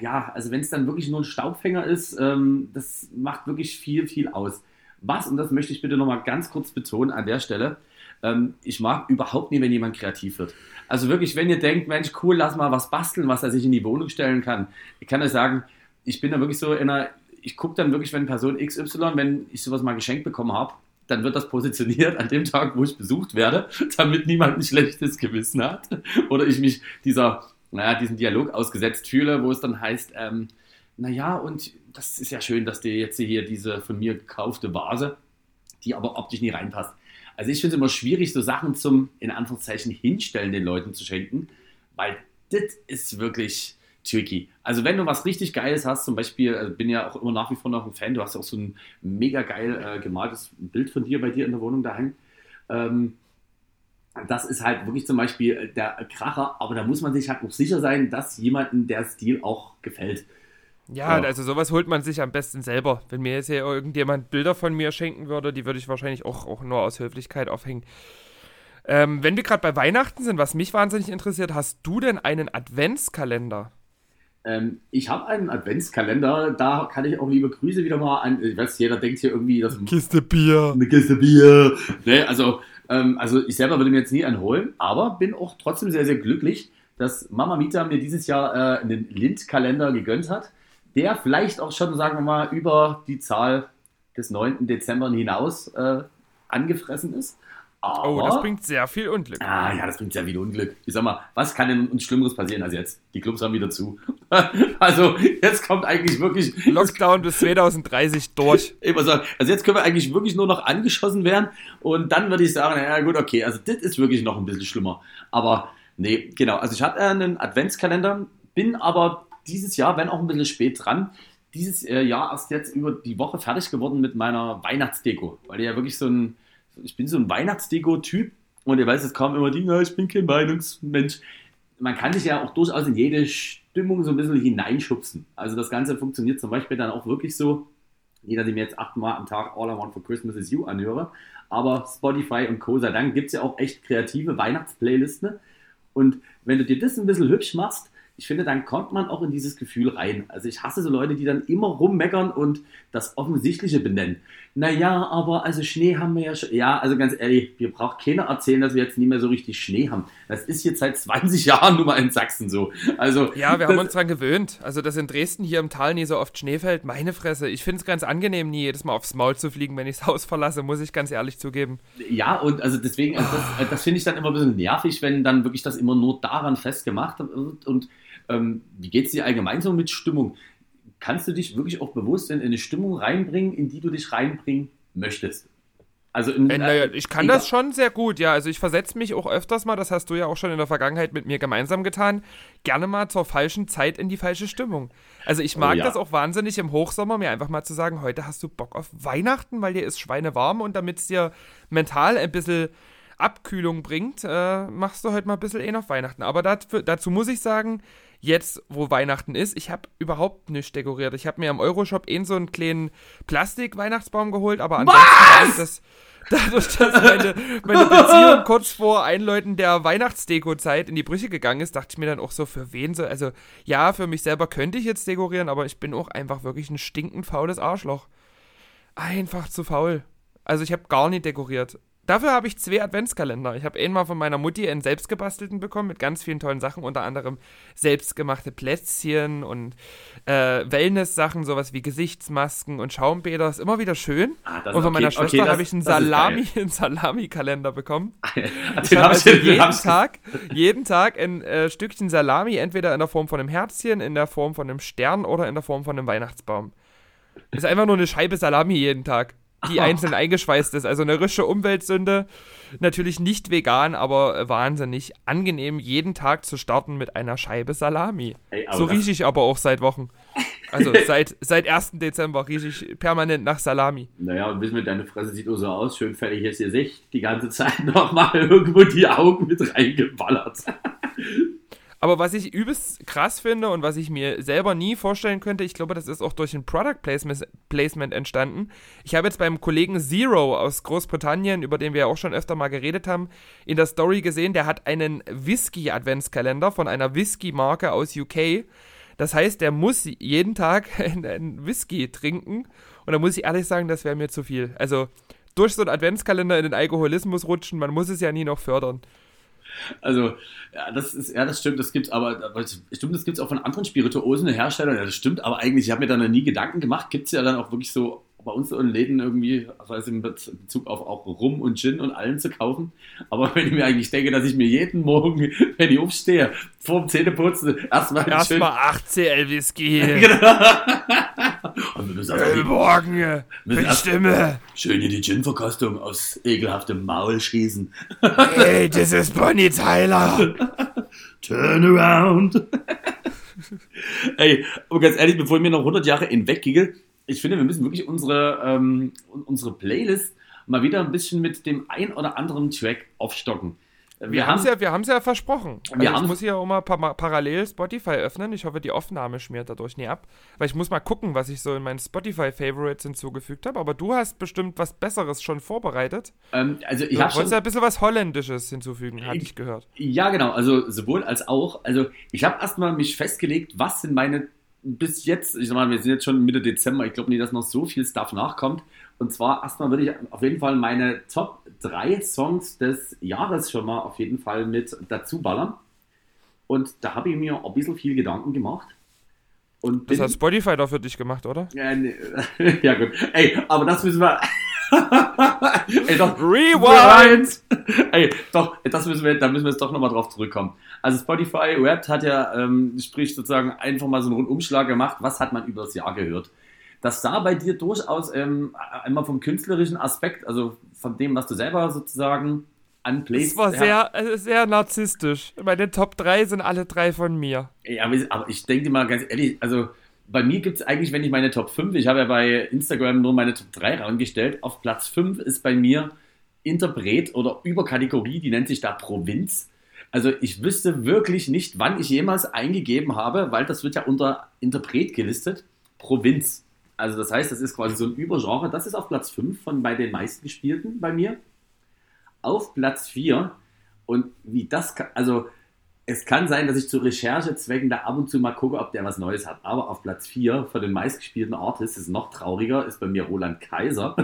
ja, also wenn es dann wirklich nur ein Staubfänger ist, ähm, das macht wirklich viel, viel aus. Was, und das möchte ich bitte nochmal ganz kurz betonen an der Stelle, ähm, ich mag überhaupt nie, wenn jemand kreativ wird. Also wirklich, wenn ihr denkt, Mensch, cool, lass mal was basteln, was er sich in die Wohnung stellen kann. Ich kann euch sagen, ich bin da wirklich so in einer, ich gucke dann wirklich, wenn Person XY, wenn ich sowas mal geschenkt bekommen habe, dann wird das positioniert an dem Tag, wo ich besucht werde, damit niemand ein schlechtes Gewissen hat oder ich mich dieser naja, diesen Dialog ausgesetzt fühle, wo es dann heißt, ähm, naja, und das ist ja schön, dass dir jetzt hier diese von mir gekaufte Vase, die aber optisch nie reinpasst. Also ich finde es immer schwierig, so Sachen zum, in Anführungszeichen, Hinstellen den Leuten zu schenken, weil das ist wirklich tricky. Also wenn du was richtig Geiles hast, zum Beispiel, also bin ja auch immer nach wie vor noch ein Fan, du hast ja auch so ein mega geil äh, gemaltes Bild von dir bei dir in der Wohnung daheim. Ähm, das ist halt wirklich zum Beispiel der Kracher, aber da muss man sich halt auch sicher sein, dass jemandem der Stil auch gefällt. Ja, ja, also sowas holt man sich am besten selber. Wenn mir jetzt hier irgendjemand Bilder von mir schenken würde, die würde ich wahrscheinlich auch, auch nur aus Höflichkeit aufhängen. Ähm, wenn wir gerade bei Weihnachten sind, was mich wahnsinnig interessiert, hast du denn einen Adventskalender? Ähm, ich habe einen Adventskalender, da kann ich auch liebe Grüße wieder mal an. Ich weiß, jeder denkt hier irgendwie, dass. Kiste Bier. Eine Kiste Bier. Ne, also ähm, also ich selber würde mir jetzt nie einen holen, aber bin auch trotzdem sehr, sehr glücklich, dass Mama Mita mir dieses Jahr äh, einen Lindkalender gegönnt hat, der vielleicht auch schon, sagen wir mal, über die Zahl des 9. Dezember hinaus äh, angefressen ist. Aber, oh, das bringt sehr viel Unglück. Ah, ja, das bringt sehr viel Unglück. Ich sag mal, was kann denn uns Schlimmeres passieren als jetzt? Die Clubs haben wieder zu. also, jetzt kommt eigentlich wirklich. Lockdown bis 2030 durch. Ich muss sagen, also jetzt können wir eigentlich wirklich nur noch angeschossen werden. Und dann würde ich sagen, ja gut, okay, also das ist wirklich noch ein bisschen schlimmer. Aber nee, genau. Also ich hatte einen Adventskalender, bin aber dieses Jahr, wenn auch ein bisschen spät dran, dieses äh, Jahr erst jetzt über die Woche fertig geworden mit meiner Weihnachtsdeko. Weil die ja wirklich so ein ich bin so ein Weihnachtsdeko-Typ und ihr weiß, es kam immer die, ich bin kein Meinungsmensch. Man kann sich ja auch durchaus in jede Stimmung so ein bisschen hineinschubsen. Also das Ganze funktioniert zum Beispiel dann auch wirklich so, jeder, der mir jetzt achtmal am Tag All I Want for Christmas is You anhöre, aber Spotify und Co. sei Dank gibt es ja auch echt kreative Weihnachtsplaylisten. Und wenn du dir das ein bisschen hübsch machst, ich finde, dann kommt man auch in dieses Gefühl rein. Also ich hasse so Leute, die dann immer rummeckern und das Offensichtliche benennen. Naja, aber also Schnee haben wir ja schon. Ja, also ganz ehrlich, wir braucht keiner erzählen, dass wir jetzt nie mehr so richtig Schnee haben. Das ist jetzt seit 20 Jahren nur mal in Sachsen so. Also, ja, wir haben uns dran gewöhnt. Also, dass in Dresden hier im Tal nie so oft Schnee fällt, meine Fresse. Ich finde es ganz angenehm, nie jedes Mal aufs Maul zu fliegen, wenn ich das Haus verlasse, muss ich ganz ehrlich zugeben. Ja, und also deswegen, also das, das finde ich dann immer ein bisschen nervig, wenn dann wirklich das immer nur daran festgemacht wird und ähm, wie geht es dir allgemein so mit Stimmung? Kannst du dich wirklich auch bewusst in eine Stimmung reinbringen, in die du dich reinbringen möchtest? Also in, äh, naja, ich kann das schon sehr gut, ja. Also ich versetze mich auch öfters mal, das hast du ja auch schon in der Vergangenheit mit mir gemeinsam getan, gerne mal zur falschen Zeit in die falsche Stimmung. Also ich mag oh, ja. das auch wahnsinnig im Hochsommer, mir einfach mal zu sagen, heute hast du Bock auf Weihnachten, weil dir ist schweinewarm und damit es dir mental ein bisschen Abkühlung bringt, äh, machst du heute mal ein bisschen eh auf Weihnachten. Aber dazu, dazu muss ich sagen, jetzt, wo Weihnachten ist, ich habe überhaupt nicht dekoriert. Ich habe mir am Euroshop eh so einen kleinen Plastik-Weihnachtsbaum geholt, aber ansonsten das dadurch, dass meine, meine Beziehung kurz vor Einläuten der Weihnachtsdeko-Zeit in die Brüche gegangen ist, dachte ich mir dann auch so, für wen so, also ja, für mich selber könnte ich jetzt dekorieren, aber ich bin auch einfach wirklich ein stinkend faules Arschloch. Einfach zu faul. Also ich habe gar nicht dekoriert. Dafür habe ich zwei Adventskalender. Ich habe einmal von meiner Mutti einen selbstgebastelten bekommen mit ganz vielen tollen Sachen, unter anderem selbstgemachte Plätzchen und äh, Wellness-Sachen, sowas wie Gesichtsmasken und Schaumbäder. Ist immer wieder schön. Ah, und von meiner okay, Schwester okay, habe ich einen Salami, einen Salami-Kalender bekommen. ich habe also jeden Tag, jeden Tag ein äh, Stückchen Salami, entweder in der Form von einem Herzchen, in der Form von einem Stern oder in der Form von einem Weihnachtsbaum. Ist einfach nur eine Scheibe Salami jeden Tag die einzeln eingeschweißt ist. Also eine rische Umweltsünde. Natürlich nicht vegan, aber wahnsinnig angenehm, jeden Tag zu starten mit einer Scheibe Salami. Hey, so rieche ich aber auch seit Wochen. Also seit, seit 1. Dezember rieche ich permanent nach Salami. Naja, und wissen wir, deine Fresse sieht nur so aus, schön fertiges Gesicht, die ganze Zeit nochmal irgendwo die Augen mit reingeballert. Aber was ich übelst krass finde und was ich mir selber nie vorstellen könnte, ich glaube, das ist auch durch ein Product Placement entstanden. Ich habe jetzt beim Kollegen Zero aus Großbritannien, über den wir ja auch schon öfter mal geredet haben, in der Story gesehen, der hat einen Whisky-Adventskalender von einer Whisky-Marke aus UK. Das heißt, der muss jeden Tag einen Whisky trinken. Und da muss ich ehrlich sagen, das wäre mir zu viel. Also durch so einen Adventskalender in den Alkoholismus rutschen, man muss es ja nie noch fördern. Also, ja, das ist, ja, das stimmt, das gibt's aber, aber stimmt, das gibt's auch von anderen Spirituosenherstellern, ja, das stimmt, aber eigentlich, ich habe mir da noch nie Gedanken gemacht, gibt es ja dann auch wirklich so bei uns in Läden irgendwie, also in Bezug auf auch Rum und Gin und allen zu kaufen. Aber wenn ich mir eigentlich denke, dass ich mir jeden Morgen, wenn ich aufstehe, vor dem Zähneputzen, erstmal erstmal 8 CL Whisky. genau. Und wir müssen Morgen, mit Stimme. Schön in die Gin-Verkostung aus ekelhaftem Maul schießen. hey, das ist Bonnie Tyler. Turn around. Ey, aber ganz ehrlich, bevor ich mir noch 100 Jahre in weggehe, ich finde, wir müssen wirklich unsere, ähm, unsere Playlist mal wieder ein bisschen mit dem ein oder anderen Track aufstocken. Wir, wir haben es ja, wir ja versprochen. Also ich muss hier auch mal par parallel Spotify öffnen. Ich hoffe, die Aufnahme schmiert dadurch nie ab. Weil ich muss mal gucken, was ich so in meinen Spotify-Favorites hinzugefügt habe. Aber du hast bestimmt was Besseres schon vorbereitet. Ähm, also ich du wolltest ja ein bisschen was Holländisches hinzufügen, hatte ich gehört. Ja, genau. Also sowohl als auch. Also ich habe erstmal mich festgelegt, was sind meine bis jetzt, ich sag mal, wir sind jetzt schon Mitte Dezember, ich glaube nicht, dass noch so viel Stuff nachkommt. Und zwar erstmal würde ich auf jeden Fall meine Top 3 Songs des Jahres schon mal auf jeden Fall mit dazu ballern. Und da habe ich mir ein bisschen viel Gedanken gemacht. Und das hat Spotify doch für dich gemacht, oder? Ja, nee. ja gut. Ey, aber das müssen wir. Ey, doch. Rewind! Ey, doch, das müssen wir, da müssen wir jetzt doch nochmal drauf zurückkommen. Also Spotify Wrapped hat ja, ähm, sprich sozusagen einfach mal so einen Rundumschlag gemacht, was hat man über das Jahr gehört. Das sah bei dir durchaus ähm, einmal vom künstlerischen Aspekt, also von dem, was du selber sozusagen anplayst. Das war sehr, sehr narzisstisch. Meine Top 3 sind alle drei von mir. Ja, aber ich denke mal ganz ehrlich, also bei mir gibt es eigentlich, wenn ich meine Top 5, ich habe ja bei Instagram nur meine Top 3 rangestellt, auf Platz 5 ist bei mir Interpret oder Überkategorie, die nennt sich da Provinz. Also ich wüsste wirklich nicht, wann ich jemals eingegeben habe, weil das wird ja unter Interpret gelistet, Provinz. Also das heißt, das ist quasi so ein Übergenre. Das ist auf Platz 5 von bei den meistgespielten bei mir. Auf Platz 4 und wie das kann, also es kann sein, dass ich zu Recherchezwecken da ab und zu mal gucke, ob der was Neues hat. Aber auf Platz 4 von den meistgespielten Artists ist noch trauriger, ist bei mir Roland Kaiser.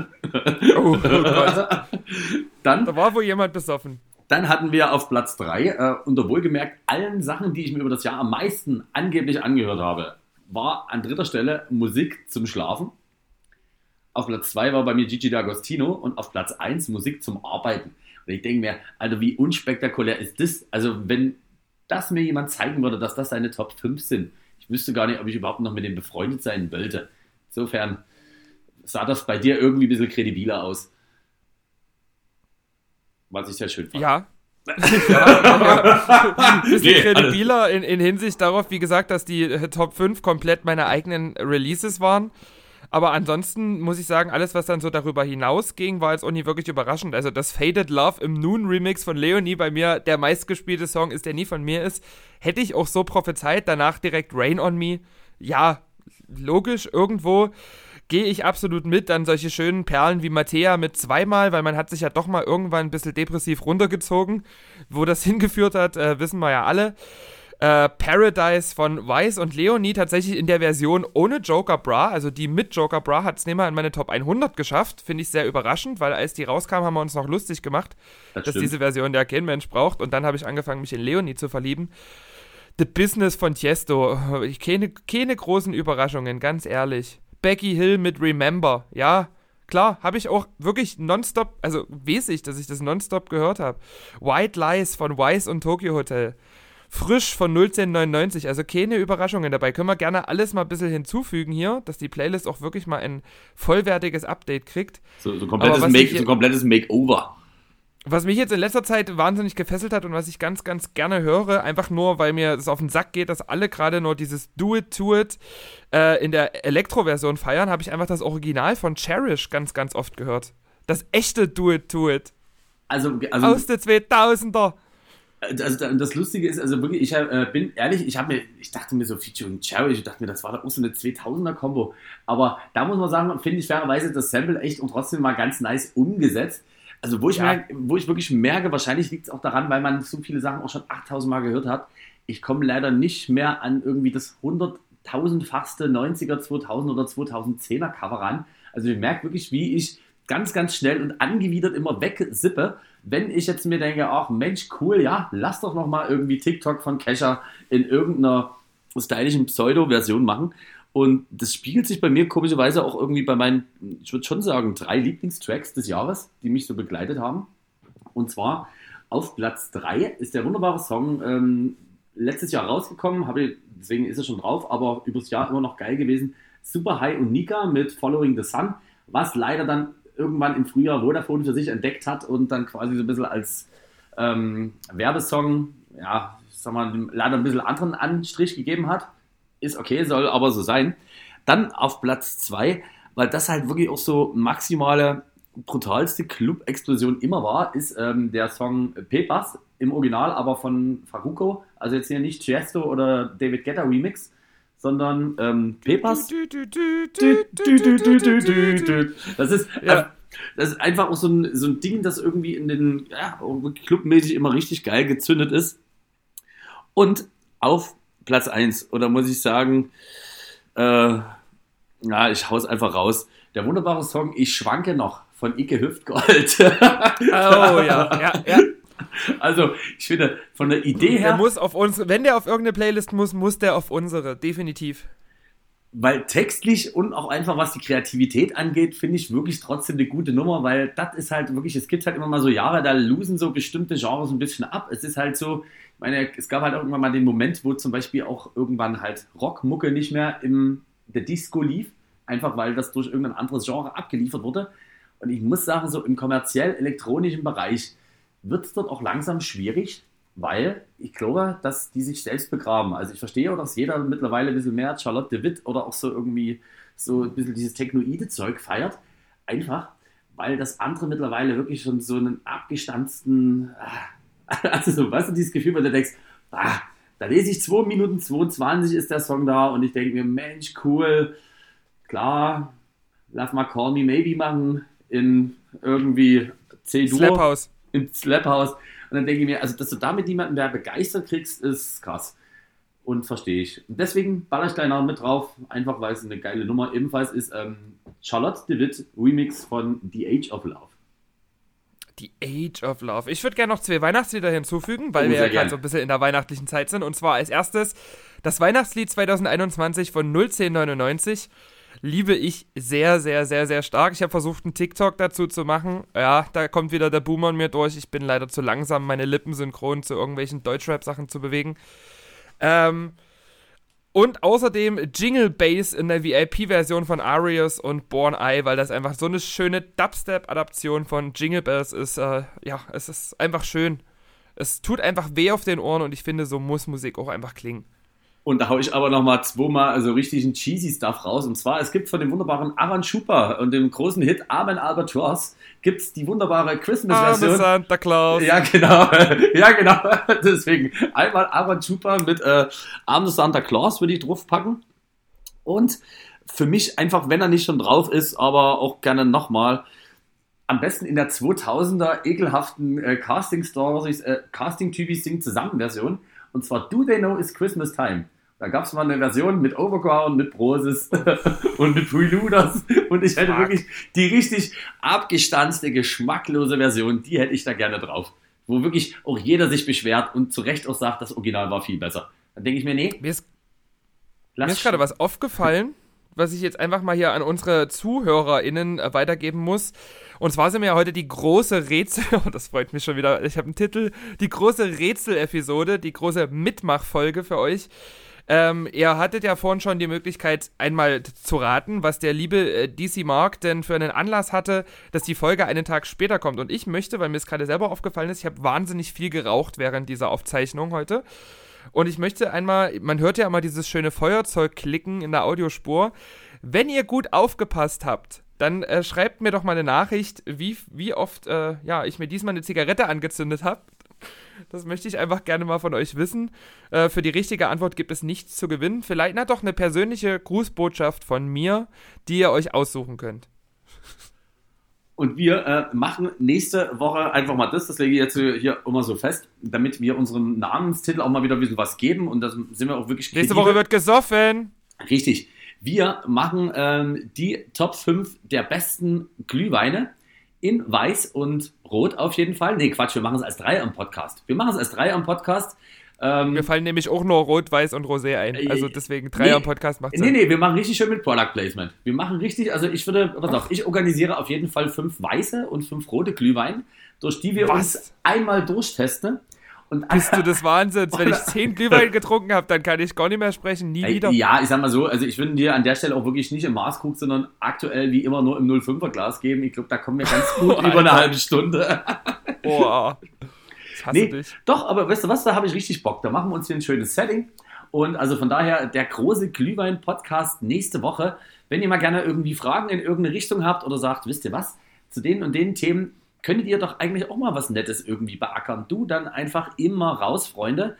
Oh, oh Gott. Dann, da war wohl jemand besoffen. Dann hatten wir auf Platz 3, äh, unter wohlgemerkt allen Sachen, die ich mir über das Jahr am meisten angeblich angehört habe, war an dritter Stelle Musik zum Schlafen. Auf Platz 2 war bei mir Gigi D'Agostino und auf Platz 1 Musik zum Arbeiten. Und ich denke mir, Alter, wie unspektakulär ist das? Also, wenn das mir jemand zeigen würde, dass das seine Top 5 sind. Ich wüsste gar nicht, ob ich überhaupt noch mit dem befreundet sein wollte. Insofern sah das bei dir irgendwie ein bisschen kredibiler aus. Was ich sehr schön fand. Ja, ja, ein bisschen nee, kredibiler in, in, Hinsicht darauf, wie gesagt, dass die Top 5 komplett meine eigenen Releases waren. Aber ansonsten muss ich sagen, alles, was dann so darüber hinausging, war jetzt auch nie wirklich überraschend. Also das Faded Love im Noon Remix von Leonie bei mir der meistgespielte Song ist, der nie von mir ist. Hätte ich auch so prophezeit, danach direkt Rain on Me. Ja, logisch, irgendwo gehe ich absolut mit. Dann solche schönen Perlen wie Mattea mit zweimal, weil man hat sich ja doch mal irgendwann ein bisschen depressiv runtergezogen. Wo das hingeführt hat, äh, wissen wir ja alle. äh, Paradise von Weiss und Leonie tatsächlich in der Version ohne Joker Bra, also die mit Joker Bra hat es nicht mal in meine Top 100 geschafft. Finde ich sehr überraschend, weil als die rauskam, haben wir uns noch lustig gemacht, das dass diese Version der kein Mensch braucht. Und dann habe ich angefangen, mich in Leonie zu verlieben. The Business von Tiesto. Keine, keine großen Überraschungen, ganz ehrlich. Becky Hill mit Remember. Ja, klar, habe ich auch wirklich nonstop, also weiß ich, dass ich das nonstop gehört habe. White Lies von Wise und Tokyo Hotel frisch von 01099, also keine Überraschungen dabei. Können wir gerne alles mal ein bisschen hinzufügen hier, dass die Playlist auch wirklich mal ein vollwertiges Update kriegt. So, so komplettes, Make, so komplettes Makeover. Was mich jetzt in letzter Zeit wahnsinnig gefesselt hat und was ich ganz, ganz gerne höre, einfach nur, weil mir das auf den Sack geht, dass alle gerade nur dieses Do It To It äh, in der Elektro-Version feiern, habe ich einfach das Original von Cherish ganz, ganz oft gehört. Das echte Do It To It. Also, also Aus der 2000er. Also das Lustige ist, also wirklich, ich äh, bin ehrlich, ich habe mir, ich dachte mir so Feature und Cherry, ich dachte mir, das war doch auch so eine 2000er Kombo. Aber da muss man sagen, finde ich fairerweise das Sample echt und trotzdem mal ganz nice umgesetzt. Also wo ich, ja. merke, wo ich wirklich merke, wahrscheinlich liegt es auch daran, weil man so viele Sachen auch schon 8000 Mal gehört hat. Ich komme leider nicht mehr an irgendwie das 100.000-fachste 90er, 2000 oder 2010er Cover ran. Also ich merke wirklich, wie ich ganz, ganz schnell und angewidert immer wegsippe, wenn ich jetzt mir denke, ach Mensch, cool, ja, lass doch noch mal irgendwie TikTok von Kesha in irgendeiner stylischen Pseudo-Version machen. Und das spiegelt sich bei mir komischerweise auch irgendwie bei meinen, ich würde schon sagen, drei Lieblingstracks des Jahres, die mich so begleitet haben. Und zwar auf Platz 3 ist der wunderbare Song ähm, letztes Jahr rausgekommen, habe, deswegen ist er schon drauf, aber übers Jahr immer noch geil gewesen. Super High und Nika mit Following the Sun, was leider dann irgendwann im Frühjahr Vodafone für sich entdeckt hat und dann quasi so ein bisschen als ähm, Werbesong, ja, sag mal, leider ein bisschen anderen Anstrich gegeben hat. Ist okay, soll aber so sein. Dann auf Platz 2, weil das halt wirklich auch so maximale, brutalste Club-Explosion immer war, ist ähm, der Song Pepas im Original, aber von Faruko. Also jetzt hier nicht Chesto oder David Guetta Remix, sondern ähm, Pepas. Das ist, ja. das ist einfach auch so ein, so ein Ding, das irgendwie in den ja, clubmäßig immer richtig geil gezündet ist. Und auf Platz 1, oder muss ich sagen, äh, ja, ich hau's einfach raus. Der wunderbare Song Ich schwanke noch von Ike Hüftgold. oh ja, ja, ja. Also, ich finde, von der Idee her. Der muss auf unsere, wenn der auf irgendeine Playlist muss, muss der auf unsere, definitiv. Weil textlich und auch einfach was die Kreativität angeht, finde ich wirklich trotzdem eine gute Nummer, weil das ist halt wirklich, es gibt halt immer mal so Jahre, da losen so bestimmte Genres ein bisschen ab. Es ist halt so, ich meine, es gab halt irgendwann mal den Moment, wo zum Beispiel auch irgendwann halt Rockmucke nicht mehr im der Disco lief, einfach weil das durch irgendein anderes Genre abgeliefert wurde. Und ich muss sagen, so im kommerziell-elektronischen Bereich, wird es dort auch langsam schwierig, weil ich glaube, dass die sich selbst begraben. Also ich verstehe auch, dass jeder mittlerweile ein bisschen mehr Charlotte de Witt oder auch so irgendwie so ein bisschen dieses technoide Zeug feiert. Einfach, weil das andere mittlerweile wirklich schon so einen abgestanzten, also so, weißt du, dieses Gefühl, wo du denkst, ah, da lese ich 2 Minuten 22 ist der Song da und ich denke mir, Mensch, cool, klar, lass mal Call Me Maybe machen in irgendwie C-Dur. Slap House im Slaphouse. Und dann denke ich mir, also dass du damit niemanden mehr begeistert kriegst, ist krass. Und verstehe ich. Und deswegen baller ich gleich noch mit drauf, einfach weil es eine geile Nummer ebenfalls ist. Ähm, Charlotte DeWitt Remix von The Age of Love. The Age of Love. Ich würde gerne noch zwei Weihnachtslieder hinzufügen, weil oh, wir ja gerade so ein bisschen in der weihnachtlichen Zeit sind. Und zwar als erstes das Weihnachtslied 2021 von 01099 liebe ich sehr, sehr, sehr, sehr stark. Ich habe versucht, einen TikTok dazu zu machen. Ja, da kommt wieder der Boomer in mir durch. Ich bin leider zu langsam, meine Lippen synchron zu irgendwelchen Deutschrap-Sachen zu bewegen. Ähm, und außerdem Jingle Bass in der VIP-Version von Arius und Born Eye, weil das einfach so eine schöne Dubstep-Adaption von Jingle Bells ist. Äh, ja, es ist einfach schön. Es tut einfach weh auf den Ohren und ich finde, so muss Musik auch einfach klingen. Und da haue ich aber nochmal zweimal also richtigen cheesy Stuff raus. Und zwar, es gibt von dem wunderbaren Aran Schupa und dem großen Hit Amen Albatross gibt es die wunderbare Christmas-Version. Santa Claus. Ja, genau. ja, genau. Deswegen einmal Aran Schupa mit äh, Arme Santa Claus würde ich draufpacken. Und für mich einfach, wenn er nicht schon drauf ist, aber auch gerne nochmal, am besten in der 2000er ekelhaften äh, Casting-Stories, äh, Casting-Typis Sing zusammen Version Und zwar Do They Know It's Christmas Time. Da gab es mal eine Version mit Overground, mit Brosis und mit Preluders. Und ich hätte Fuck. wirklich die richtig abgestanzte, geschmacklose Version, die hätte ich da gerne drauf. Wo wirklich auch jeder sich beschwert und zu Recht auch sagt, das Original war viel besser. Dann denke ich mir, nee. Mir ist, ist gerade was aufgefallen, was ich jetzt einfach mal hier an unsere ZuhörerInnen äh, weitergeben muss. Und zwar sind wir ja heute die große Rätsel, oh, das freut mich schon wieder, ich habe einen Titel, die große Rätsel-Episode, die große Mitmachfolge für euch. Ähm, ihr hattet ja vorhin schon die Möglichkeit, einmal zu raten, was der liebe äh, DC Mark denn für einen Anlass hatte, dass die Folge einen Tag später kommt. Und ich möchte, weil mir es gerade selber aufgefallen ist, ich habe wahnsinnig viel geraucht während dieser Aufzeichnung heute. Und ich möchte einmal, man hört ja immer dieses schöne Feuerzeug klicken in der Audiospur. Wenn ihr gut aufgepasst habt, dann äh, schreibt mir doch mal eine Nachricht, wie, wie oft äh, ja, ich mir diesmal eine Zigarette angezündet habe. Das möchte ich einfach gerne mal von euch wissen. Äh, für die richtige Antwort gibt es nichts zu gewinnen. Vielleicht na doch eine persönliche Grußbotschaft von mir, die ihr euch aussuchen könnt. Und wir äh, machen nächste Woche einfach mal das, das lege ich jetzt hier immer so fest, damit wir unserem Namenstitel auch mal wieder ein bisschen was geben. Und da sind wir auch wirklich Nächste Woche wird gesoffen. Richtig. Wir machen ähm, die Top 5 der besten Glühweine in Weiß und Rot auf jeden Fall. Nee, Quatsch, wir machen es als drei am Podcast. Wir machen es als drei am Podcast. Ähm, wir fallen nämlich auch nur Rot, Weiß und Rosé ein. Äh, also deswegen drei nee, am Podcast macht Sinn. Nee, nee, wir machen richtig schön mit Product Placement. Wir machen richtig, also ich würde, pass auf, ich organisiere auf jeden Fall fünf weiße und fünf rote Glühwein, durch die wir Was? uns einmal durchtesten. Und Bist du des Wahnsinns? Wenn ich zehn Glühwein getrunken habe, dann kann ich gar nicht mehr sprechen, nie wieder. Ja, ich sag mal so, also ich würde dir an der Stelle auch wirklich nicht im Maßkrug, sondern aktuell wie immer nur im 05er Glas geben. Ich glaube, da kommen wir ganz gut oh, über eine halbe Stunde. Boah. Ich hasse nee, dich. Doch, aber weißt du was, da habe ich richtig Bock. Da machen wir uns hier ein schönes Setting. Und also von daher der große Glühwein-Podcast nächste Woche. Wenn ihr mal gerne irgendwie Fragen in irgendeine Richtung habt oder sagt, wisst ihr was, zu den und den Themen könntet ihr doch eigentlich auch mal was Nettes irgendwie beackern. Du dann einfach immer raus, Freunde.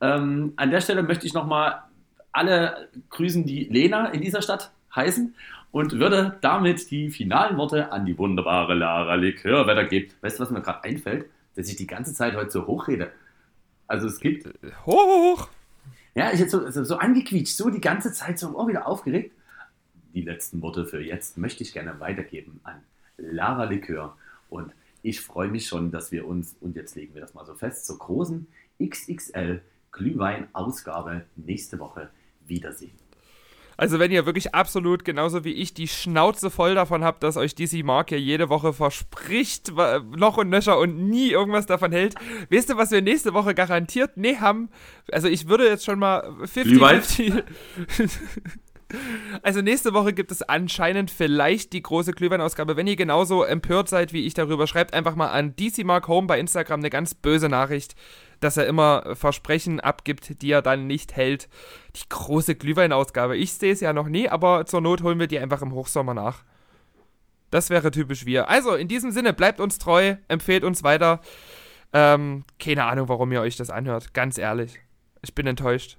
Ähm, an der Stelle möchte ich nochmal alle grüßen, die Lena in dieser Stadt heißen und würde damit die finalen Worte an die wunderbare Lara Likör weitergeben. Weißt du, was mir gerade einfällt? Dass ich die ganze Zeit heute so hoch rede. Also es gibt... Hoch! Ja, ich jetzt so, so angequietscht, so die ganze Zeit so auch wieder aufgeregt. Die letzten Worte für jetzt möchte ich gerne weitergeben an Lara Likör. Und ich freue mich schon, dass wir uns, und jetzt legen wir das mal so fest, zur großen XXL Glühwein-Ausgabe nächste Woche wiedersehen. Also wenn ihr wirklich absolut genauso wie ich die Schnauze voll davon habt, dass euch DC Mark ja jede Woche verspricht, noch und nöcher und nie irgendwas davon hält, wisst ihr, was wir nächste Woche garantiert nee haben? Also ich würde jetzt schon mal 50-50 Also nächste Woche gibt es anscheinend vielleicht die große Glühweinausgabe. Wenn ihr genauso empört seid wie ich darüber, schreibt einfach mal an DC Mark Home bei Instagram eine ganz böse Nachricht, dass er immer Versprechen abgibt, die er dann nicht hält. Die große Glühweinausgabe. Ich sehe es ja noch nie, aber zur Not holen wir die einfach im Hochsommer nach. Das wäre typisch wir. Also in diesem Sinne, bleibt uns treu, empfehlt uns weiter. Ähm, keine Ahnung, warum ihr euch das anhört. Ganz ehrlich. Ich bin enttäuscht.